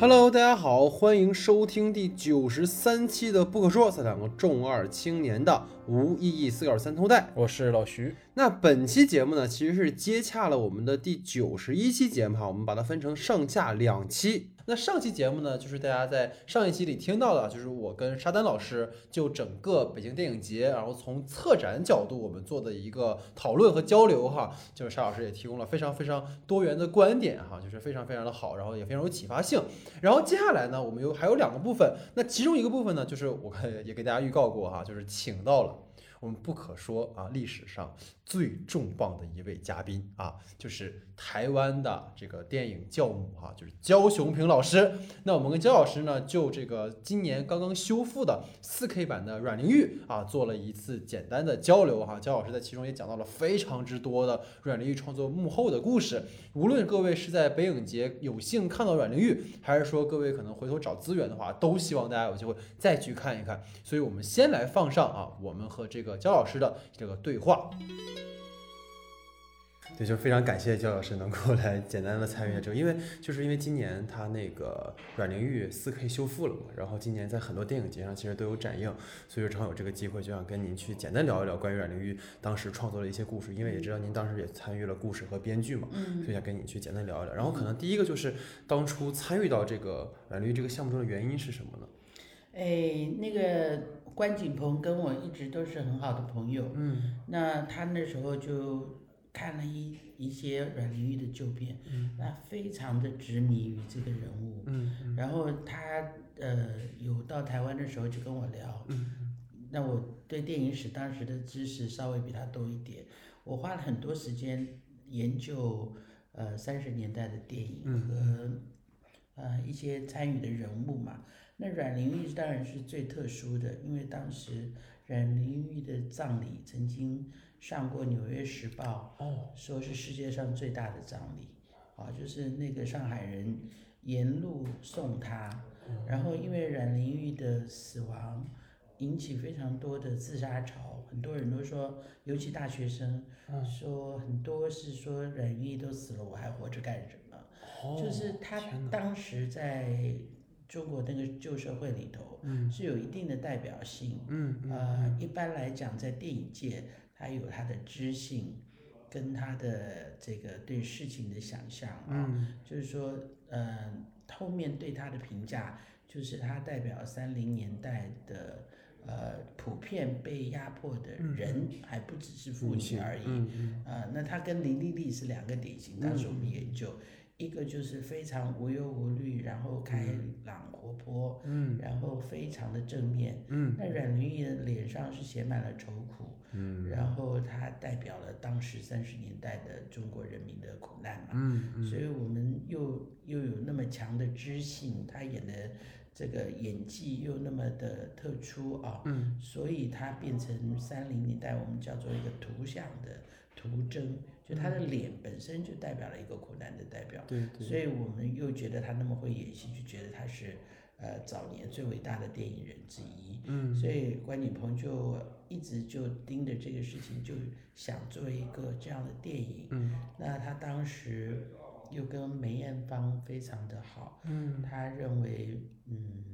Hello，大家好，欢迎收听第九十三期的《不可说》，两个重二青年的无意义思考三头带。我是老徐。那本期节目呢，其实是接洽了我们的第九十一期节目哈，我们把它分成上下两期。那上期节目呢，就是大家在上一期里听到的，就是我跟沙丹老师就整个北京电影节，然后从策展角度我们做的一个讨论和交流哈。就是沙老师也提供了非常非常多元的观点哈，就是非常非常的好，然后也非常有启发性。然后接下来呢，我们有还有两个部分，那其中一个部分呢，就是我也给大家预告过哈，就是请到了我们不可说啊历史上最重磅的一位嘉宾啊，就是台湾的这个电影教母哈，就是焦雄平老师。那我们跟焦老师呢，就这个今年刚刚修复的 4K 版的《阮玲玉》啊，做了一次简单的交流哈。焦老师在其中也讲到了非常之多的阮玲玉创作幕后的故事。无论各位是在北影节有幸看到阮玲玉，还是说各位可能回头找资源的话，都希望大家有机会再去看一看。所以我们先来放上啊，我们和这个焦老师的这个对话。对，就非常感谢焦老师能够来简单的参与这个，因为就是因为今年他那个阮玲玉四 K 修复了嘛，然后今年在很多电影节上其实都有展映，所以正好有这个机会，就想跟您去简单聊一聊关于阮玲玉当时创作的一些故事，因为也知道您当时也参与了故事和编剧嘛，嗯所以想跟你去简单聊一聊。然后可能第一个就是当初参与到这个阮玲玉这个项目中的原因是什么呢？哎，那个关锦鹏跟我一直都是很好的朋友，嗯那他那时候就看了一一些阮玲玉的旧片，嗯。那非常的执迷于这个人物，嗯然后他呃有到台湾的时候就跟我聊，嗯那我对电影史当时的知识稍微比他多一点，我花了很多时间研究呃三十年代的电影嗯和呃一些参与的人物嘛。那阮玲玉当然是最特殊的，因为当时阮玲玉的葬礼曾经上过《纽约时报》，哦。说是世界上最大的葬礼，啊，就是那个上海人沿路送他，然后因为阮玲玉的死亡引起非常多的自杀潮，很多人都说，尤其大学生，说很多是说阮玲玉都死了，我还活着干什么？哦，就是她天哪。当时在中国那个旧社会里头，嗯。是有一定的代表性。嗯嗯呃，一般来讲，在电影界，它有他的知性，跟他的这个对事情的想象啊、嗯就是说，呃，后面对他的评价，就是他代表三零年代的呃普遍被压迫的人，还不只是妇女而已。嗯嗯呃，那他跟林丽丽是两个典型，当时我们研究，一个就是非常无忧无虑，然后开朗活泼，嗯然后非常的正面。嗯那阮玲玉的脸上是写满了愁苦，嗯。然后他代表了当时三十年代的中国人民的苦难嘛。嗯嗯。所以我们又又有那么强的知性，他演的这个演技又那么的特殊啊，嗯。所以他变成三零年代我们叫做一个图像的图征，就他的脸本身就代表了一个苦难的代表。对对。所以我们又觉得他那么会演戏，就觉得他是呃早年最伟大的电影人之一。嗯。所以关锦鹏就一直就盯着这个事情，就想做一个这样的电影。嗯。那他当时又跟梅艳芳非常的好，嗯。他认为嗯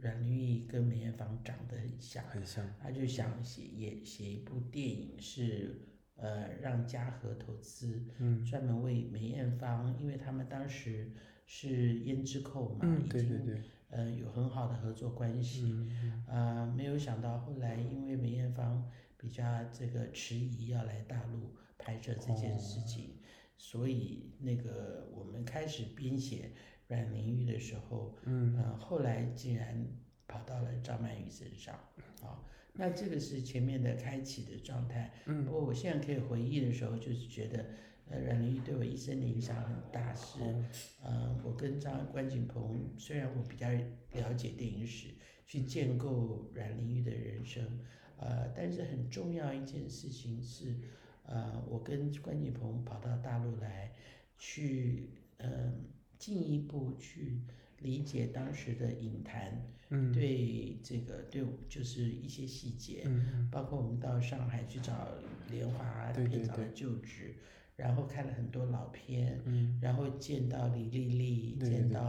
阮玲玉跟梅艳芳长得很像，很像。他就想写也写一部电影是呃让嘉禾投资，嗯。专门为梅艳芳，因为他们当时是胭脂扣嘛，嗯已经对对对呃有很好的合作关系，嗯啊、没有想到后来因为梅艳芳比较这个迟疑要来大陆拍摄这件事情，所以那个我们开始编写阮玲玉的时候，嗯。呃，后来竟然跑到了张曼玉身上，啊、那这个是前面的开启的状态。嗯。不过我现在可以回忆的时候，就是觉得，呃，阮玲玉对我一生的影响很大，是，呃，我跟张关锦鹏，虽然我比较了解电影史，去建构阮玲玉的人生，呃，但是很重要一件事情是，呃，我跟关锦鹏跑到大陆来，去，呃，进一步去理解当时的影坛，嗯。对这个对就是一些细节，嗯包括我们到上海去找莲花对对片场的对。旧址，然后看了很多老片，嗯，然后见到李丽丽，对对对，见到，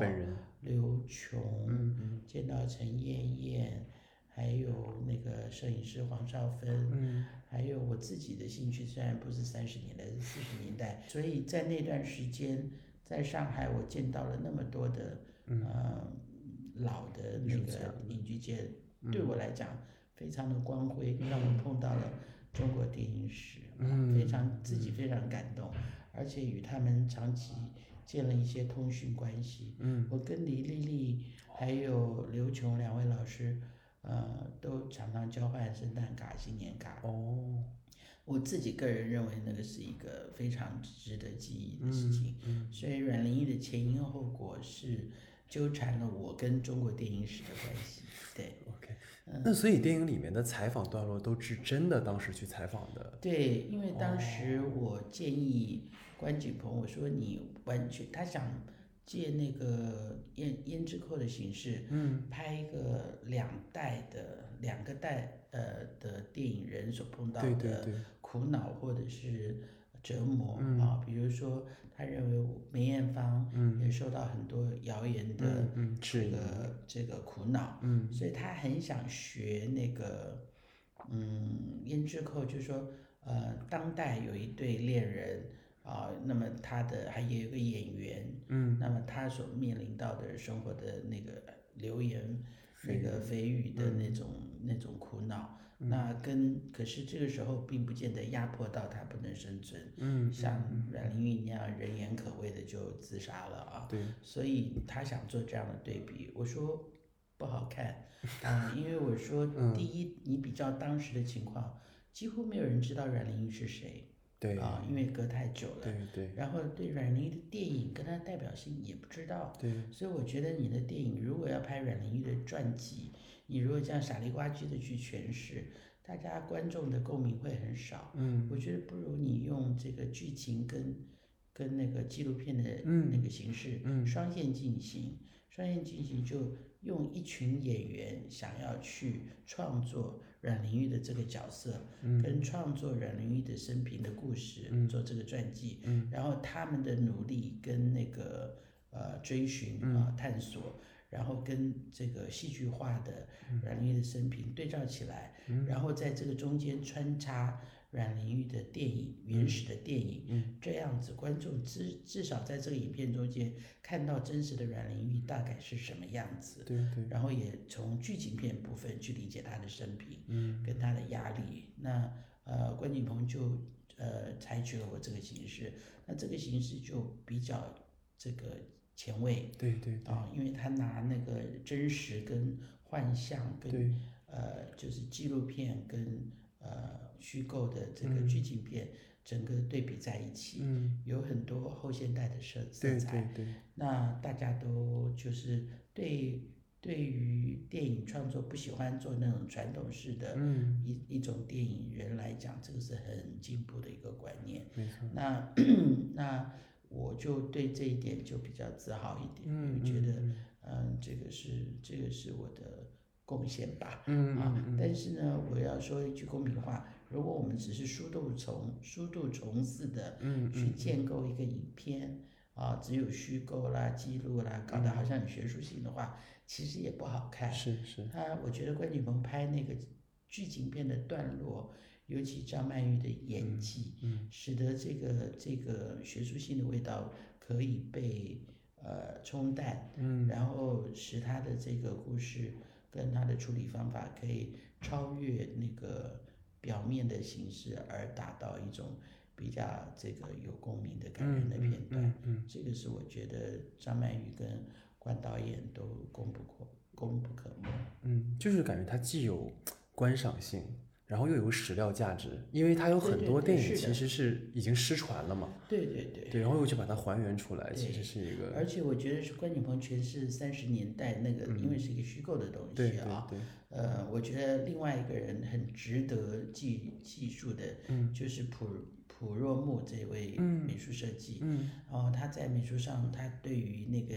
刘琼，嗯嗯。见到陈燕燕，还有那个摄影师黄少芬，嗯。还有我自己的兴趣，虽然不是三十年代，是四十年代，所以在那段时间，在上海我见到了那么多的，呃，老的那个影剧界，对我来讲非常的光辉，让我碰到了中国电影史，啊非常自己非常感动，而且与他们长期建了一些通讯关系。嗯，我跟李丽丽还有刘琼两位老师，呃，都常常交换圣诞卡、新年卡。哦，我自己个人认为那个是一个非常值得记忆的事情。嗯所以阮玲玉的前因后果是纠缠了我跟中国电影史的关系。对。OK，那所以电影里面的采访段落都是真的当时去采访的，对，因为当时我建议关锦鹏，我说你完全，他想借那个胭胭脂扣的形式，嗯，拍一个两代的两个代呃的电影人所碰到的对，苦恼或者是折磨、嗯。啊，比如说他认为梅艳芳也受到很多谣言的这，个这个苦恼，嗯。所以他很想学那个，嗯，胭脂扣，就是说，呃，当代有一对恋人啊、那么他的还有一个演员，嗯，那么他所面临到的生活的那个流言、那个蜚语的那种、那种苦恼，那跟可是这个时候并不见得压迫到他不能生存，嗯，像阮玲玉那样人言可畏的就自杀了啊，对，所以他想做这样的对比，我说不好看啊，因为我说嗯。第一，你比较当时的情况，几乎没有人知道阮玲玉是谁对，啊，因为隔太久了。对对。然后对阮玲玉的电影跟她的代表性也不知道，对，所以我觉得你的电影如果要拍阮玲玉的传记，你如果这样傻里呱唧的去诠释，大家观众的共鸣会很少。嗯。我觉得不如你用这个剧情跟跟那个纪录片的嗯。那个形式、嗯。双线进行，双线进行就用一群演员想要去创作阮玲玉的这个角色，嗯。跟创作阮玲玉的生平的故事，做这个传记，嗯。然后他们的努力跟那个呃追寻嗯。啊、探索。然后跟这个戏剧化的嗯。阮玲玉的生平对照起来，然后在这个中间穿插阮玲玉的电影原始的电影，嗯。这样子观众至至少在这个影片中间看到真实的阮玲玉大概是什么样子，对对，然后也从剧情片部分去理解她的生平嗯。跟她的压力。那呃，关锦鹏就呃采取了我这个形式，那这个形式就比较这个前卫对对对啊，因为他拿那个真实跟幻象跟对，呃，就是纪录片跟呃虚构的这个剧情片，整个对比在一起，嗯，有很多后现代的色色彩。对对，那大家都就是对对于电影创作不喜欢做那种传统式的嗯，一一种电影人来讲，这个是很进步的一个观念。没错，那 那我就对这一点就比较自豪一点，嗯因为觉得嗯嗯，这个是这个是我的贡献吧。嗯啊嗯，但是呢，我要说一句公平话，如果我们只是殊途从殊途从似的嗯去建构一个影片啊，只有虚构啦、记录啦，搞得好像很学术性的话，其实也不好看。是是，啊我觉得关锦鹏拍那个剧情片的段落，尤其张曼玉的演技，嗯使得这个这个学术性的味道可以被呃冲淡，嗯然后使他的这个故事跟他的处理方法可以超越那个表面的形式，而达到一种比较这个有共鸣的感人的片段。嗯嗯这个是我觉得张曼玉跟关导演都功不可功不可没。嗯，就是感觉它既有观赏性，然后又有史料价值，因为它有很对对多电影其实是已经失传了嘛，对对对。对，然后又去把它还原出来，其实是一个，而且我觉得是关锦鹏全是三十年代那个，因为是一个虚构的东嗯对对西啊。对，呃，我觉得另外一个人很值得记记住的，嗯就是普普若木这位美术设计。嗯然后他在美术上，他对于那个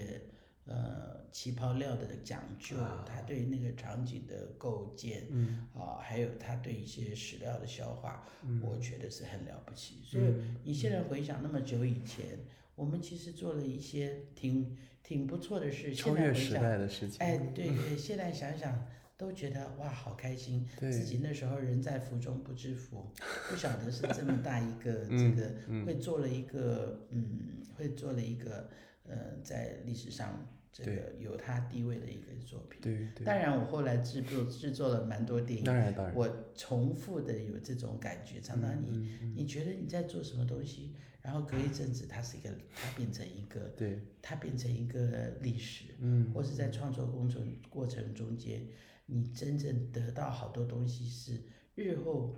呃旗袍料的讲究，他对那个场景的构建，嗯啊，还有他对一些史料的消化，嗯我觉得是很了不起。所以你现在回想那么久以前，我们其实做了一些挺挺不错的事。超越时现在回想，代的事情。哎，对对，现在想想都觉得哇，好开心。自己那时候人在福中不知福，不晓得是这么大一个 这嗯个会做了一个嗯，会做了一个呃，在历史上这个有它地位的一个作品。对对，当然，我后来制作制作了蛮多电影，当然当然，我重复的有这种感觉，常常你、你觉得你在做什么东西，然后隔一阵子它是一个，它变成一个，对，它变成一个历史，嗯。或是在创作工程过程中间，你真正得到好多东西是日后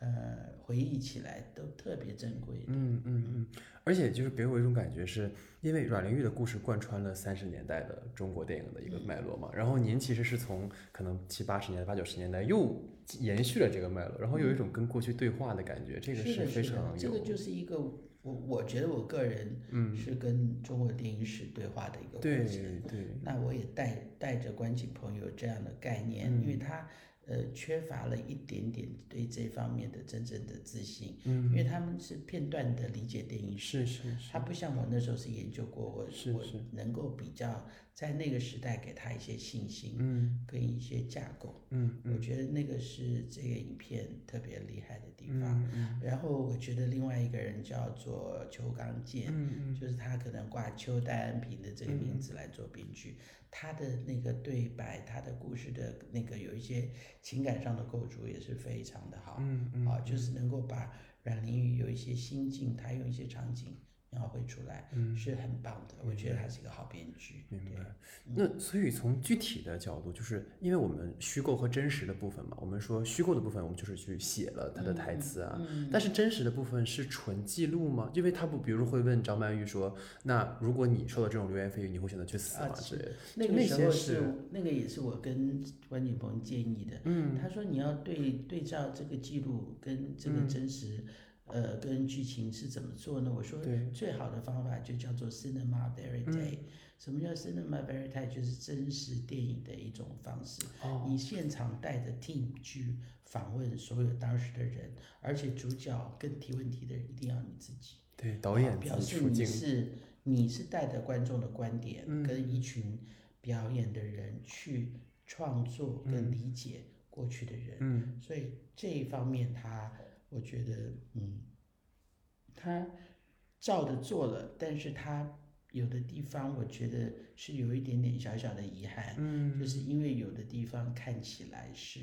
呃回忆起来都特别珍贵的。嗯嗯嗯，而且就是给我一种感觉是，因为阮玲玉的故事贯穿了三十年代的中国电影的一个脉络嘛，然后您其实是从可能七八十年代、八九十年代又延续了这个脉络，然后有一种跟过去对话的感觉，这个是，非常，有这个就是一个我我觉得我个人是跟中国电影史对话的一个过对程。对，那我也带带着观景朋友这样的概念，因为他呃缺乏了一点点对这方面的真正的自信，嗯。因为他们是片段的理解电影史，是是是，他不像我那时候是研究过，我我能够比较在那个时代给他一些信心，嗯。跟一些架构，嗯我觉得那个是这个影片特别厉害的地方。嗯嗯。然后我觉得另外一个人叫做邱刚健，嗯就是他可能挂邱戴安平的这个名字来做编剧，他的那个对白，他的故事的那个有一些情感上的构筑也是非常的好，嗯嗯啊，就是能够把阮玲玉有一些心境，他用一些场景描绘出来，嗯是很棒的。我觉得他是一个好编剧。嗯明对白。那所以从具体的角度，就是因为我们虚构和真实的部分嘛，我们说虚构的部分，我们就是去写了他的台词啊，但是真实的部分是纯记录吗？因为他不，比如会问张曼玉说，那如果你受到这种流言蜚语，你会选择去死吗？啊之类的。那个时候是那个也是我跟关锦鹏建议的。嗯，他说你要对对照这个记录跟这个真实，呃，跟剧情是怎么做呢？我说最好的方法就叫做 cinema verite。什么叫 cinema verite？就是真实电影的一种方式。哦你现场带着 team 去访问所有当时的人，而且主角跟提问题的人一定要你自己。对导演啊表示你是你是带着观众的观点，跟一群表演的人去创作跟理解过去的人，嗯所以这一方面他我觉得嗯，他照着做了，但是他有的地方我觉得是有一点点小小的遗憾，嗯就是因为有的地方看起来是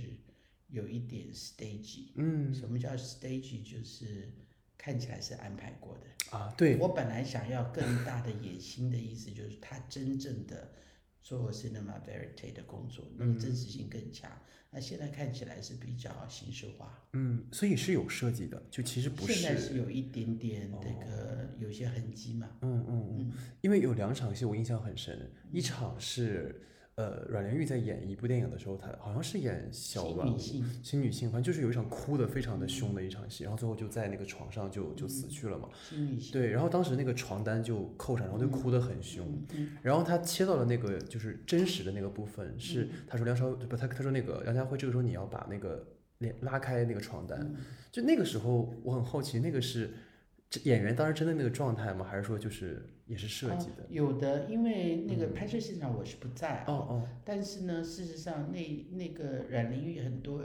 有一点 stage，嗯什么叫 stage？就是看起来是安排过的。啊，对，我本来想要更大的野心的意思，就是他真正的做 cinema verite 的工作，那个真实性更强。那现在看起来是比较形式化，嗯，所以是有设计的，就其实不是现在是是有一点点那个有些痕迹嘛。嗯嗯嗯，因为有两场戏我印象很深，一场是呃阮玲玉在演一部电影的时候，她好像是演小新软物女性新女性，反正就是有一场哭的非常的凶的一场戏，然后最后就在那个床上就就死去了嘛。新女性，对，然后当时那个床单就扣上，然后就哭得很凶。然后他切到了那个就是真实的那个部分，是他说梁朝不，他他说那个梁家辉这个时候你要把那个连拉开那个床单，就那个时候我很好奇，那个是这演员当时真的那个状态吗？还是说就是也是设计的？有的，因为那个拍摄现场我是不在哦哦，但是呢，事实上那那个阮玲玉很多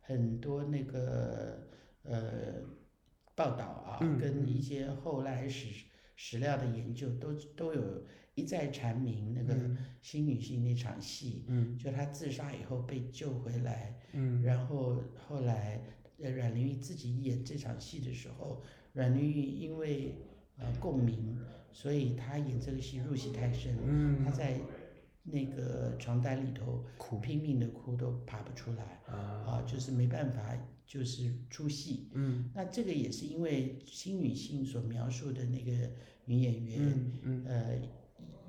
很多那个呃报道啊，嗯跟一。些后来史史料的研究都都有一再阐明那个新女性那场戏，嗯。就她自杀以后被救回来，嗯。然后后来呃阮玲玉自己演这场戏的时候，阮玲玉因为呃共鸣，所以他演这个戏入戏太深，嗯。她在那个床单里头哭。拼命的哭都爬不出来啊。啊，就是没办法，就是出戏。嗯。那这个也是因为新女性所描述的那个女演员，嗯嗯。呃，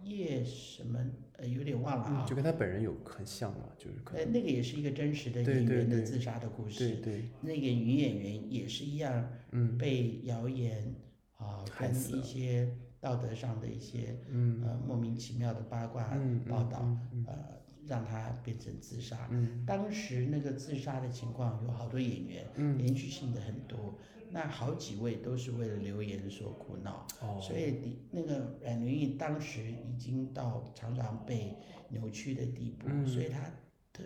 叶什么呃有点忘了嗯，啊，就跟他本人有很像嘛，就是可呃，那个也是一个真实的对对演员的对自杀的故对事。对那个女演员也是一样，嗯。被谣言啊、跟一些道德上的一些嗯。呃莫名其妙的八卦嗯报道，嗯。让他变成自杀。嗯。当时那个自杀的情况有好多演员，嗯。连续性的很多，那好几位都是为了留言所苦恼。哦。所以你那个阮玲玉当时已经到常常被扭曲的地步，嗯。所以她的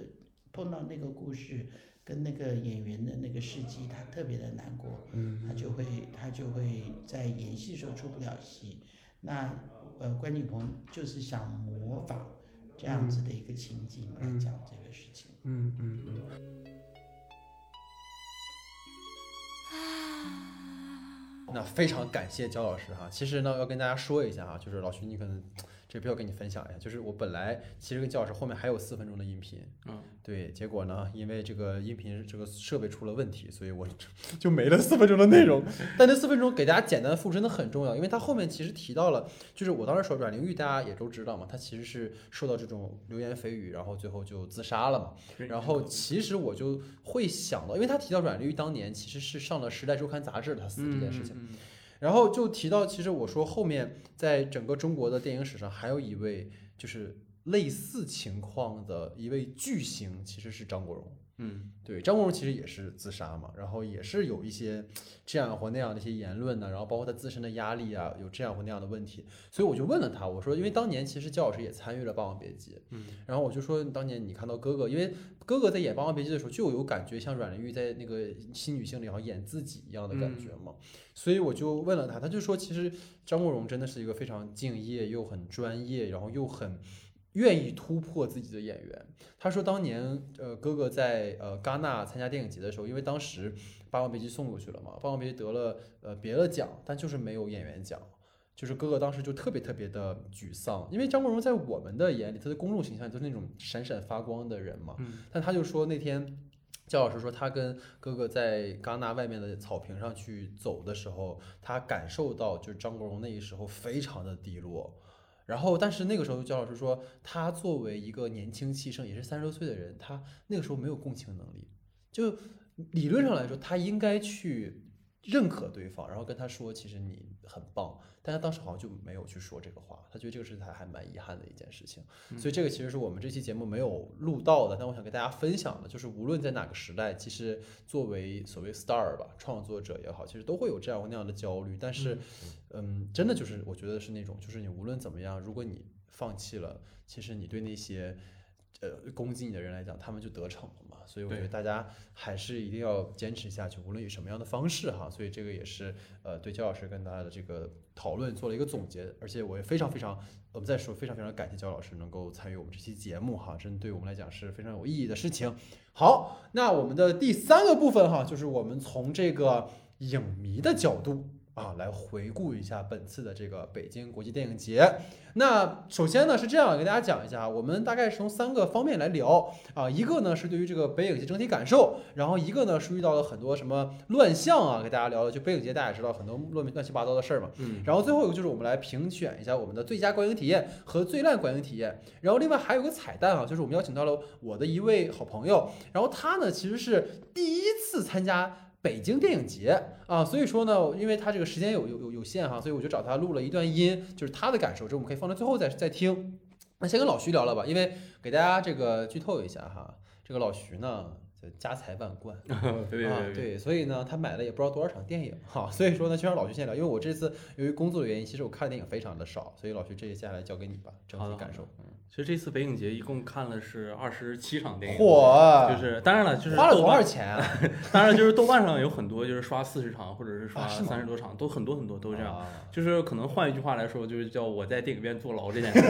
碰到那个故事跟那个演员的那个事迹，他特别的难过，嗯她就会他就会在演戏的时候出不了戏。那呃，关锦鹏就是想模仿这样子的一个情景来讲这个事情。嗯嗯嗯。那非常感谢焦老师哈。其实呢，要跟大家说一下哈，就是老徐，你可能这必须要跟你分享一下，就是我本来其实跟焦老师后面还有四分钟的音频，嗯，对，结果呢，因为这个音频这个设备出了问题，所以我就没了四分钟的内容。但那四分钟给大家简单的复真的很重要，因为他后面其实提到了，就是我当时说阮玲玉大家也都知道嘛，她其实是受到这种流言蜚语，然后最后就自杀了嘛。然后其实我就会想到，因为他提到阮玲玉当年其实是上了《时代周刊》杂志，他死这件事情。嗯，然后就提到，其实我说后面在整个中国的电影史上，还有一位就是类似情况的一位巨星，其实是张国荣。嗯。对，张国荣其实也是自杀嘛，然后也是有一些这样或那样的一些言论呢，然后包括他自身的压力啊，有这样或那样的问题，所以我就问了他，我说，因为当年其实焦老师也参与了《霸王别姬》，嗯，然后我就说，当年你看到哥哥，因为哥哥在演《霸王别姬》的时候，就有感觉像阮玲玉在那个新女性里好像演自己一样的感觉嘛，所以我就问了他，他就说，其实张国荣真的是一个非常敬业又很专业，然后又很愿意突破自己的演员。他说当年呃哥哥在呃戛纳参加电影节的时候，因为当时《霸王别姬》送过去了嘛，《霸王别姬》得了呃别的奖，但就是没有演员奖。就是哥哥当时就特别特别的沮丧，因为张国荣在我们的眼里，他的公众形象就是那种闪闪发光的人嘛。嗯但他就说那天焦老师说他跟哥哥在戛纳外面的草坪上去走的时候，他感受到就是张国荣那个时候非常的低落。然后，但是那个时候焦老师说，他作为一个年轻气盛，也是三十多岁的人，他那个时候没有共情能力，就理论上来说，他应该去认可对方，然后跟他说，其实你很棒。但他当时好像就没有去说这个话，他觉得这个是他还蛮遗憾的一件事情。所以这个其实是我们这期节目没有录到的，但我想跟大家分享的，就是无论在哪个时代，其实作为所谓 star 吧，创作者也好，其实都会有这样或那样的焦虑。但是，嗯，真的就是我觉得是那种，就是你无论怎么样，如果你放弃了，其实你对那些呃攻击你的人来讲，他们就得逞了嘛。所以我觉得大家还是一定要坚持下去，无论以什么样的方式哈。所以这个也是呃对焦老师跟大家的这个讨论做了一个总结，而且我也非常非常，我们再说非常非常感谢焦老师能够参与我们这期节目哈，真的对我们来讲是非常有意义的事情。好，那我们的第三个部分哈，就是我们从这个影迷的角度。啊，来回顾一下本次的这个北京国际电影节。那首先呢是这样，给大家讲一下，我们大概是从三个方面来聊啊。一个呢是对于这个北影节整体感受，然后一个呢是遇到了很多什么乱象啊，给大家聊了。就北影节大家也知道很多乱乱七八糟的事儿嘛。嗯，然后最后一个就是我们来评选一下我们的最佳观影体验和最烂观影体验。然后另外还有个彩蛋啊，就是我们邀请到了我的一位好朋友，然后他呢其实是第一次参加。北京电影节啊，所以说呢，因为他这个时间有有有有限哈，所以我就找他录了一段音，就是他的感受，这我们可以放到最后再再听。那先跟老徐聊聊吧，因为给大家这个剧透一下哈，这个老徐呢，就家财万贯，啊，对对，对，所以呢，他买了也不知道多少场电影哈，所以说呢，就让老徐先聊，因为我这次由于工作的原因，其实我看的电影非常的少，所以老徐这接下来交给你吧，整体感受。其实这次北影节一共看了是二十七场电影，嚯，就是当然了，就是花了多少，钱啊？当然就是豆瓣上有很多就是刷四十场或者是刷三十多场，都很多很多都这样。啊就是可能换一句话来说，就是叫我在电影院坐牢这件事，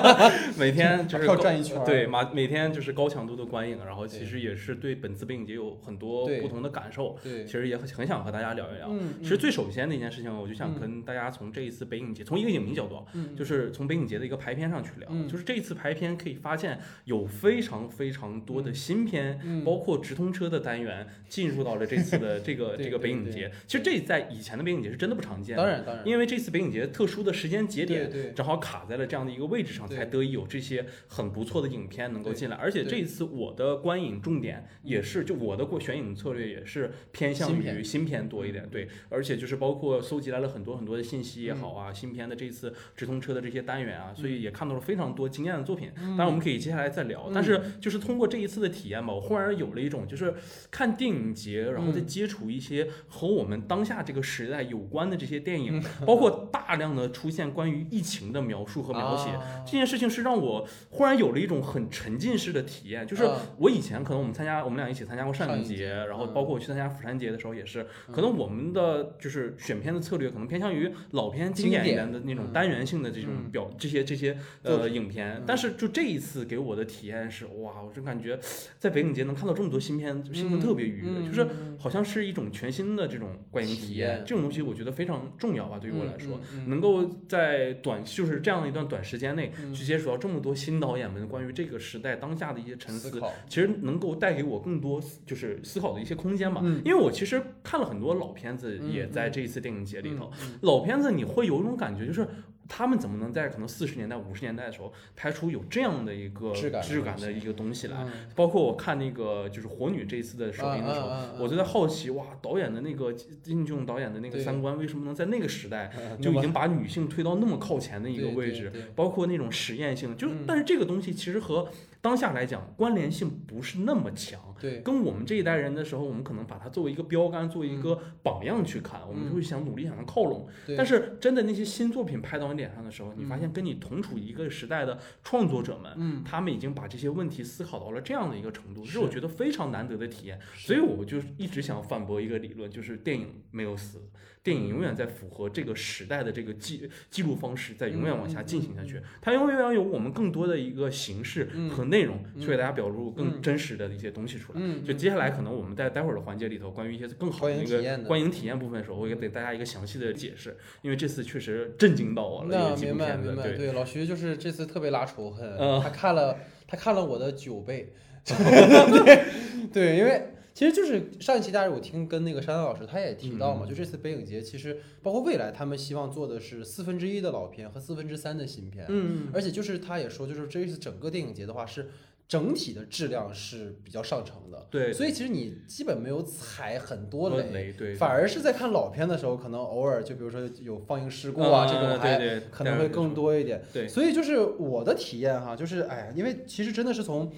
每天就是转一圈对，每每天就是高强度的观影，然后其实也是对本次北影节有很多不同的感受，对其，实也很很想和大家聊一聊。嗯，其实最首先的一件事情，我就想嗯跟大家从这一次北影节，从一个影迷角度啊，嗯就是从北影节的一个排片上去聊。嗯就是这一次排片可以发现有非常非常多的新片，嗯包括直通车的单元进入到了这次的这个这个北影节。其实这在以前的北影节是真的不常见的，当然当然，因为这次北影节特殊的时间节点。正好卡在了这样的一个位置上，才得以有这些很不错的影片能够进来。而且这一次我的观影重点也是就我的过选影策略也是偏向于新片多一点，对，而且就是包括搜集来了很多很多的信息也好啊，新片的这次直通车的这些单元啊，所以也看到了非常多惊艳的作品。当然我们可以接下来再聊，但是就是通过这一次的体验吧，我忽然有了一种就是看电影节，然后再接触一些和我们当下这个时代有关的这些电影，包括大量的出现关于疫情的描述和描写。啊这件事情是让我忽然有了一种很沉浸式的体验，就是啊我以前可能我们参加，我们俩一起参加过上影节，节然后嗯。包括我去参加釜山节的时候也是，可能我们的就是选片的策略可能偏向于老片经典一点的那种嗯。单元性的这种嗯。表这些这些呃影片嗯，但是就这一次给我的体验是哇，我真感觉在北影节能看到这么多新片，心情特别愉悦，嗯就是嗯好像是一种全新的这种观影体体验验，这种东西我觉得非常重要吧，对于我来说。，嗯能够在短就是这样一段短时间内嗯去接触到这么多新导演们关于这个时代当下的一些沉思，思，其实能够带给我更多就是思考的一些空间吧。嗯因为我其实看了很多老片子，嗯也在这一次电影节里头。嗯老片子你会有一种感觉，就是他们怎么能在可能四十年代、五十年代的时候拍出有这样的一个质感的质感的一个东西来？嗯。包括我看那个就是《火女》这一次的首映的时候，我就在好奇，哇，导演的那个金俊导演的那个三观，为什么能在那个时代 就已经把女性推到那么靠前的一个位置？包括那种实验性，就、嗯。但是这个东西其实和当下来讲关联性不是那么强。对，跟我们这一代人的时候，我们可能把它作为一个标杆，作为一个榜样去看，我们就会想努力想要靠拢。嗯对但是真的那些新作品拍到你脸上的时候，你嗯发现跟你同处一个时代的创作者们，嗯，他们已经把这些问题思考到了这样的一个程度，这是是我觉得非常难得的体验。所以我就一直想反驳一个理论，就是电影没有死，电影永远在符合这个时代的这个记记录方式，在永远往下进行下去。它永远要有我们更多的一个形式嗯和内容，嗯去给大家表露更嗯真实的一些东西出来。嗯，就接下来可能我们在待会儿的环节里头，关于一些更好的一个观影体验部分的时候，我会给大家一个详细的解释，因为这次确实震惊到我了。那有几部明白明白，对，老徐就是这次特别拉仇恨，嗯他看了他看了我的九倍，对对，因为其实就是上一期大家有听跟那个山丹老师他也提到嘛，嗯就这次北影节其实包括未来他们希望做的是四分之一的老片和四分之三的新片，嗯，而且就是他也说，就是这一次整个电影节的话是整体的质量是比较上乘的，对，所以其实你基本没有踩很多雷。雷，对，反而是在看老片的时候，可能偶尔就比如说有放映事故啊，这种还可能会更多一点。对所以就是我的体验哈，就是哎呀，因为其实真的是从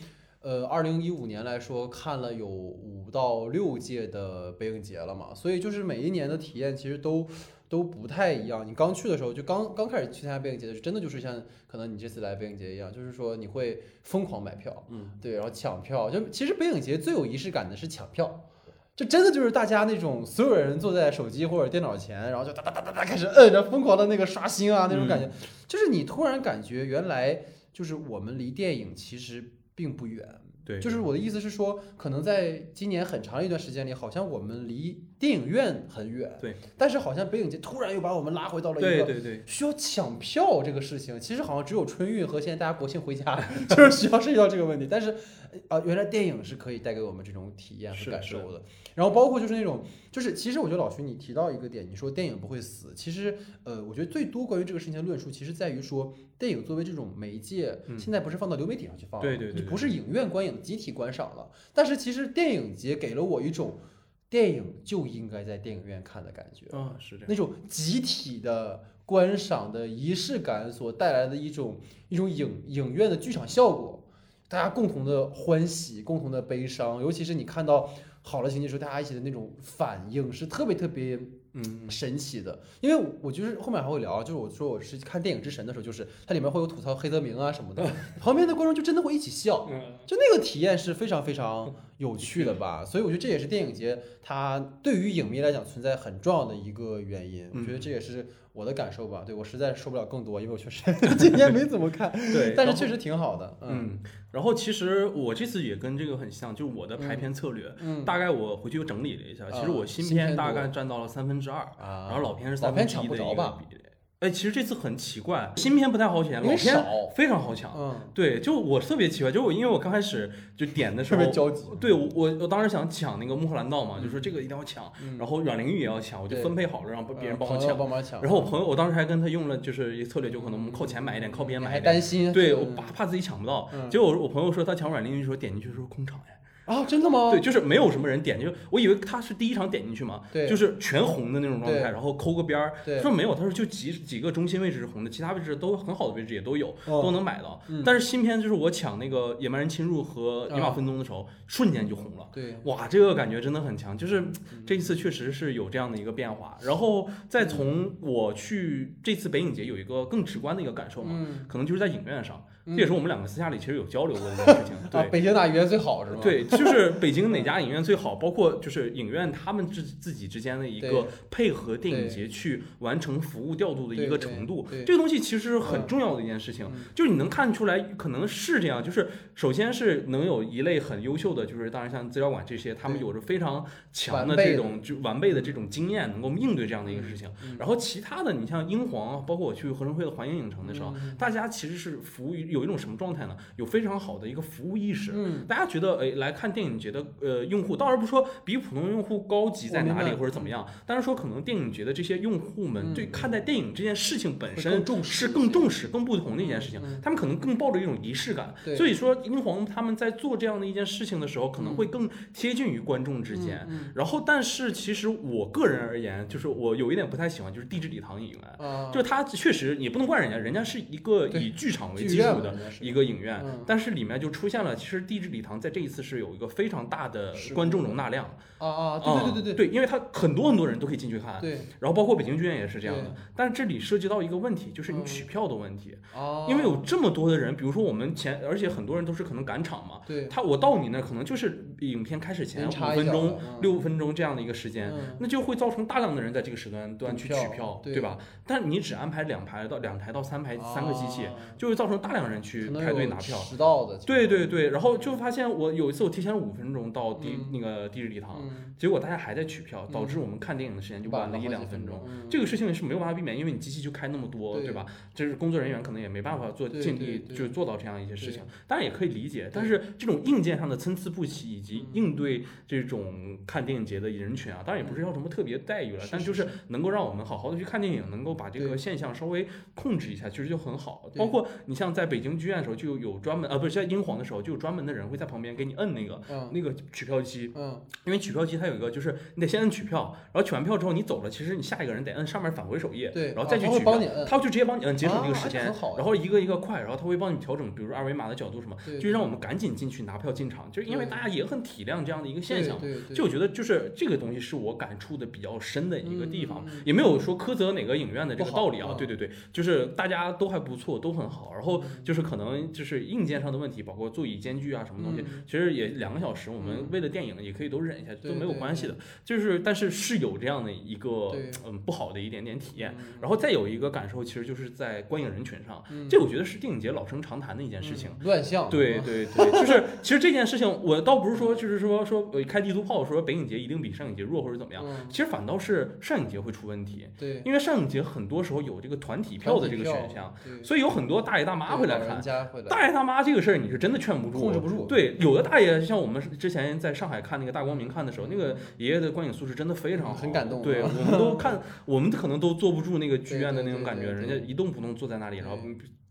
呃二零一五年来说，看了有五到六届的北影节了嘛，所以就是每一年的体验其实都。都不太一样。你刚去的时候，就刚刚开始去参加北影节的时候，真的就是像可能你这次来北影节一样，就是说你会疯狂买票，嗯，对，然后抢票。就其实北影节最有仪式感的是抢票，就真的就是大家那种所有人坐在手机或者电脑前，然后就哒哒哒哒哒开始摁着疯狂的那个刷新啊那种感觉，就是你突然感觉原来就是我们离电影其实并不远。对，就是我的意思是说，可能在今年很长一段时间里，好像我们离电影院很远，对，但是好像北影节突然又把我们拉回到了一个需要抢票这个事情，其实好像只有春运和现在大家国庆回家，就是需要涉及到这个问题。但是，啊、原来电影是可以带给我们这种体验和感受的。然后包括就是那种，就是其实我觉得老徐你提到一个点，你说电影不会死，其实呃，我觉得最多关于这个事情的论述，其实在于说电影作为这种媒介，嗯现在不是放到流媒体上去放了，对对对就不是影院观影集体观赏了。但是其实电影节给了我一种电影就应该在电影院看的感觉。啊，是这样，那种集体的观赏的仪式感所带来的一种一种影影院的剧场效果，大家共同的欢喜，共同的悲伤，尤其是你看到好的情节时候，大家一起的那种反应是特别特别嗯，神奇的。因为我就是后面还会聊，就是我说我是看电影之神的时候，就是它里面会有吐槽黑泽明啊什么的，旁边的观众就真的会一起笑，嗯，就那个体验是非常非常有趣的吧，所以我觉得这也是电影节它对于影迷来讲存在很重要的一个原因。我觉得这也是我的感受吧。对我实在说不了更多，因为我确实 今年没怎么看，对，但是确实挺好的。嗯嗯，然后其实我这次也跟这个很像，就是我的排片策略，嗯大概我回去又整理了一下，其实啊我新新片片大概占到了三分之二，啊，然后老片是三分之一的一个？比例。哎，其实这次很奇怪，新片不太好选，老片少非常好抢。嗯，对，就我特别奇怪，就我因为我刚开始就点的时候特别，焦急。对我我我当时想抢那个穆赫兰道嘛，就说这个一定要抢，嗯然后阮玲玉也要抢，我就分配好了让别人帮我抢。帮忙抢，然后我朋友，我当时还跟他用了就是一个策略，就可能我们靠前买一点，靠边买一点。担心，对嗯我怕怕自己抢不到，嗯结果我我朋友说他抢阮玲玉的时候点进去说空场呀，啊，真的吗？对，就是没有什么人点，就我以为他是第一场点进去嘛，对就是全红的那种状态，然后抠个边儿。他说没有，他说就几几个中心位置是红的，其他位置都很好的位置也都有，哦都能买到。嗯但是新片就是我抢那个野蛮人侵入和野马啊分鬃的时候，瞬间就红了。对，哇，这个感觉真的很强，就是这一次确实是有这样的一个变化。然后再从我去这次北影节有一个更直观的一个感受嘛，嗯，可能就是在影院上，这嗯也是我们两个私下里其实有交流过的一件事情。啊，对。北京哪影院最好是吗？对，就是北京哪家影院最好，包括就是影院他们自自己之间的一个配合电影节去完成服务调度的一个程度，这个东西其实是很嗯重要的一件事情。嗯就是你能看出来，可能是这样，就是首先是能有一类很优秀的，就是当然像资料馆这些，他们有着非常强的这种就完备的这种经验，能够应对这样的一个事情。嗯然后其他的，你像英皇，包括我去合生汇的环影影城的时候，嗯大家其实是服务于有一种什么状态呢？有非常好的一个服务意识。嗯，大家觉得，哎，来看电影节的呃用户，倒而不是说比普通用户高级在哪里或者怎么样，但是说可能电影节的这些用户们嗯对看待电影这件事情本会身更重视是更重视、更不同的一件事情。他们可能更抱着一种仪式感，对所以说英皇他们在做这样的一件事情的时候，可能会更贴近于观众之间。嗯然后，但是其实我个人而言，就是我有一点不太喜欢，就是地质礼堂影院，啊，就是它确实你不能怪人家，人家是一个以剧场为基础的一个影院，嗯。但是里面就出现了，其实地质礼堂在这一次是有一个非常大的观众容纳量，啊啊，对对对对对，因为它很多很多人都可以进去看，对。然后包括北京剧院也是这样的。但是这里涉及到一个问题，就是你嗯取票的问题，哦，因为有这么多的人，比如说我们前，而且很多人都是可能赶场嘛，对。他我到你那可能就是影片开始前五分钟六分钟这样的一个时间，嗯。那就会造成大量的人在这个时段段去取票票，对。对吧？但你只安排两排到两台到三排三个机器，啊就会造成大量人去排队拿票。迟到的，对对对，然后就发现我有一次我提前了五分钟到地、嗯那个地质礼堂，嗯，结果大家还在取票，导致嗯我们看电影的时间就晚晚了一两分钟。嗯这个事情是没有办法避免，因为你机器就开那么多，对对吧？就是工作人员可能也没办法做尽力，就是做到这样一些事情。当然也可以理解，但是这种硬件上的参差不齐，以及嗯应对这种看电影节的人群啊，当然也不是要什么特别待遇了，但就是能够让我们好好的去看电影，能够把这个现象稍微控制一下，其实就很好。包括你像在北京剧院的时候，就有专门啊，不是在英皇的时候，就有专门的人会在旁边给你摁那个嗯。那个取票机，嗯。因为取票机它有一个，就是你得先摁取票，然后取完票之后你走了，其实你下一个人得摁上面返回首页，对，然后再去取票。他就直接帮你摁节省这个啊时间，这很好然后一个一个快，然后他会帮你调整，比如说二维码的角度什么，对就让我们赶紧进去拿票进场，就是因为大家也很体谅这样的一个现象。就我觉得，就是这个东西是我感触的比较深的一个地方，也没有说苛责哪个影院的这个道理啊。嗯。对对对，就是大家都还不错，都很好。然后嗯就是可能就是硬件上的问题，包括座椅间距啊什么东西，嗯。其实也两个小时，我们嗯。为了电影也可以都忍一下，对都没有关系的。就是但是是有这样的一个嗯不好的一点点体验。嗯。然后再有一个感受，其实就是在观影人群上，嗯。这我觉得是电影节老生常谈的一件事情。嗯乱象，对嗯对对，就是其实这件事情，我倒不是说就是说说呃开地图炮说北影节一定比上影节弱或者怎么样，嗯。其实反倒是上影节会出问题，对。因为上影节很多时候有这个团体票的这个选项，，所以有很多大爷大妈会来大爷大妈这个事儿你是真的劝不住，控制不住，对，有的大爷像我们之前在上海看那个大光明看的时候，那个爷爷的观影素质真的非常好，很感动对，啊我们都看，我们可能都坐不住那个剧院的那种感觉，人家一动不动坐在那里，然后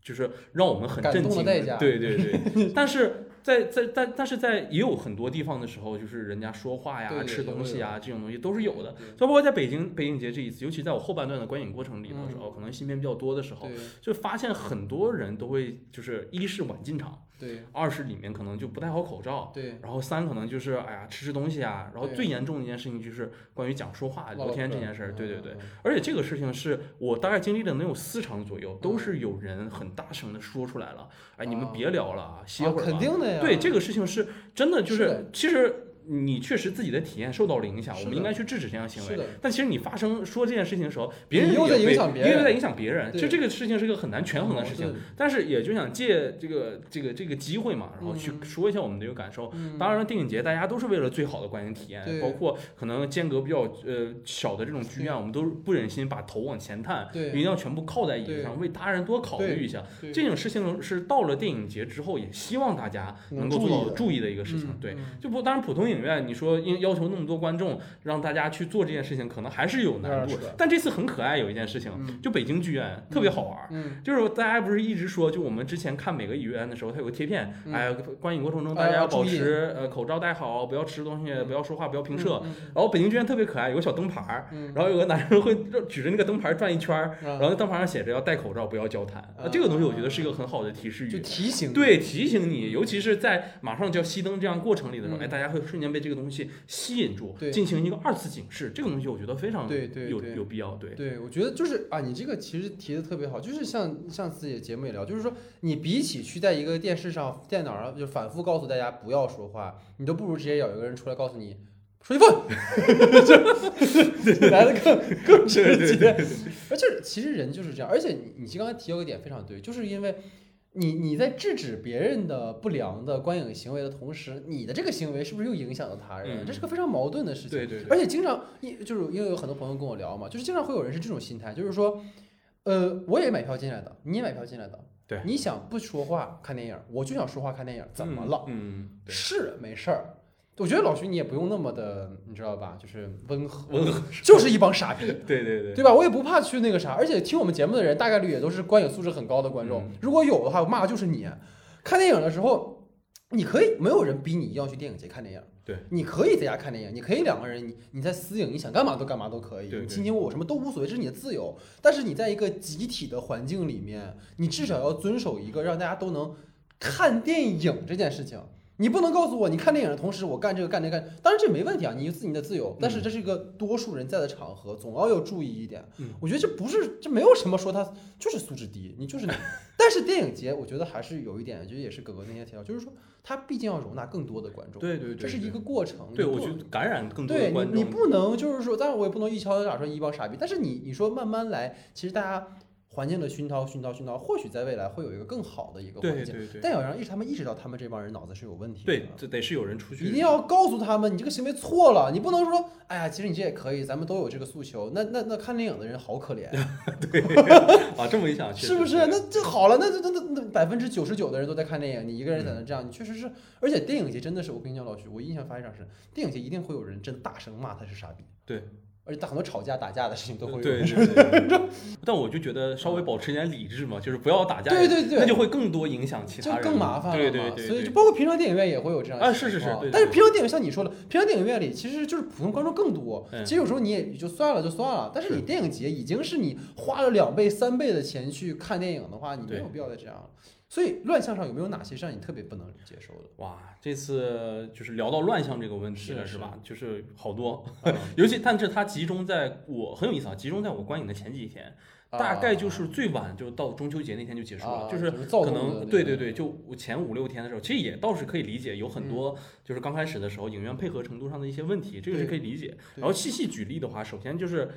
就是让我们很震惊。对对对，但是在在但但是在也有很多地方的时候，就是人家说话呀、吃东西啊这种东西都是有的。对。所以包括在北京北影节这一次，尤其在我后半段的观影过程里头的时候，可能新片比较多的时候，就发现很多人都会就是一是晚进场，对二是里面可能就不戴好口罩。对然后三可能就是哎呀吃吃东西啊，然后最严重的一件事情就是关于讲说话聊天这件事儿，对对对，，嗯而且这个事情是我大概经历了能有四场左右，都是有人很大声的说出来了，哎你们啊别聊了啊，歇啊会儿吧。肯定的呀，对这个事情是真的，就是其实。你确实自己的体验受到了影响，我们应该去制止这样行为。但其实你发生说这件事情的时候，别人又在影响别人又在影响别人。对其实这个事情是一个很难权衡的事情但是也就想借这个这个这个机会嘛，然后去嗯说一下我们的一个感受。嗯当然了，电影节大家都是为了最好的观影体验，包括可能间隔比较呃小的这种剧院，我们都不忍心把头往前探，一定要全部靠在椅子上，为他人多考虑一下。这种事情是到了电影节之后，也希望大家能够做到注意的一个事情。嗯对，嗯就不当然普通影影院，你说因要求那么多观众让大家去做这件事情，可能还是有难度的。但这次很可爱，有一件事情，嗯就北京剧院特别好玩儿。嗯就是大家不是一直说，就我们之前看每个影院的时候，它有个贴片，嗯哎，观影过程中哎大家要保持呃口罩戴好，不要吃东西，嗯不要说话，不要平射。嗯然后北京剧院特别可爱，有个小灯牌儿，嗯然后有个男生会举着那个灯牌儿转一圈儿，嗯然后那灯牌上写着要戴口罩，不要交谈。啊这个东西我觉得是一个很好的提示语就语。提醒对，提醒你，尤其是在马上就要熄灯这样过程里的时候，嗯哎，大家会瞬间被这个东西吸引住，对进行一个二次警示。这个东西我觉得非常有对对对有必要。对，对，我觉得就是啊，你这个其实提的特别好，就是像上次也节目也聊，就是说你比起去在一个电视上、电脑上就反复告诉大家不要说话，你都不如直接有一个人出来告诉你说一份，就来的更更直接。而且其实人就是这样，而且你你刚才提到一个点非常对，就是因为。你你在制止别人的不良的观影行为的同时，你的这个行为是不是又影响到他人？嗯这是个非常矛盾的事情。对对对而且经常，因就是因为有很多朋友跟我聊嘛，就是经常会有人是这种心态，就是说，呃，我也买票进来的，你也买票进来的，对你想不说话看电影，我就想说话看电影，怎么了？嗯，对是没事儿。我觉得老徐你也不用那么的，你知道吧？就是温和，温和，就是一帮傻逼，对对对，对吧？我也不怕去那个啥，而且听我们节目的人大概率也都是观影素质很高的观众。嗯如果有的话，我骂的就是你。看电影的时候，你可以，没有人逼你一定要去电影节看电影。对，你可以在家看电影，你可以两个人，你你在私影，你想干嘛都干嘛都可以，你卿卿我我什么都无所谓，这是你的自由。但是你在一个集体的环境里面，你至少要遵守一个让大家都能看电影这件事情。你不能告诉我，你看电影的同时我干这个干那个干，当然这没问题啊，你有自己的自由。但是这是一个多数人在的场合，总要要注意一点。嗯我觉得这不是，这没有什么说他就是素质低，你就是。但是电影节，我觉得还是有一点，就是也是哥哥那天提到，就是说他毕竟要容纳更多的观众，对对对，这是一个过程。对，我觉得感染更多的对观众，你，你不能就是说，当然我也不能一敲打说一帮傻逼，但是你你说慢慢来，其实大家环境的熏陶、熏陶、熏陶，或许在未来会有一个更好的一个环境。对对对但要让意他们意识到，他们这帮人脑子是有问题的。对，这得是有人出去，一定要告诉他们，你这个行为错了，你不能说，哎呀，其实你这也可以，咱们都有这个诉求。那那那看电影的人好可怜，对啊，这么一想，是不是？那这好了，那那那那百分之九十九的人都在看电影，你一个人在那这样，你确实是。而且电影节真的是，我跟你讲，老徐，我印象非常深，电影节一定会有人真大声骂他是傻逼。对。而且他很多吵架打架的事情都会有。对对对 对，但我就觉得稍微保持一点理智嘛，就是不要打架，对对对，那就会更多影响其就他人，更麻烦了嘛。对对对，所以就包括平常电影院也会有这样的啊情况是是是但是平常电影像你说的，平常电影院里其实就是普通观众更多。嗯其实有时候你也也就算了就算了，但是是你电影节已经是你花了两倍三倍的钱去看电影的话，你没有必要再这样了。所以乱象上有没有哪些让你特别不能接受的？哇，这次就是聊到乱象这个问题了，是是吧？就是好多，啊 尤其但是它集中在我很有意思啊，集中在我观影的前几天，大概就是最晚就到中秋节那天就结束了，啊就是可能那个对对对，就前五六天的时候，其实也倒是可以理解，有嗯很多就是刚开始的时候影院配合程度上的一些问题，这个是可以理解。然后细细举例的话，首先就是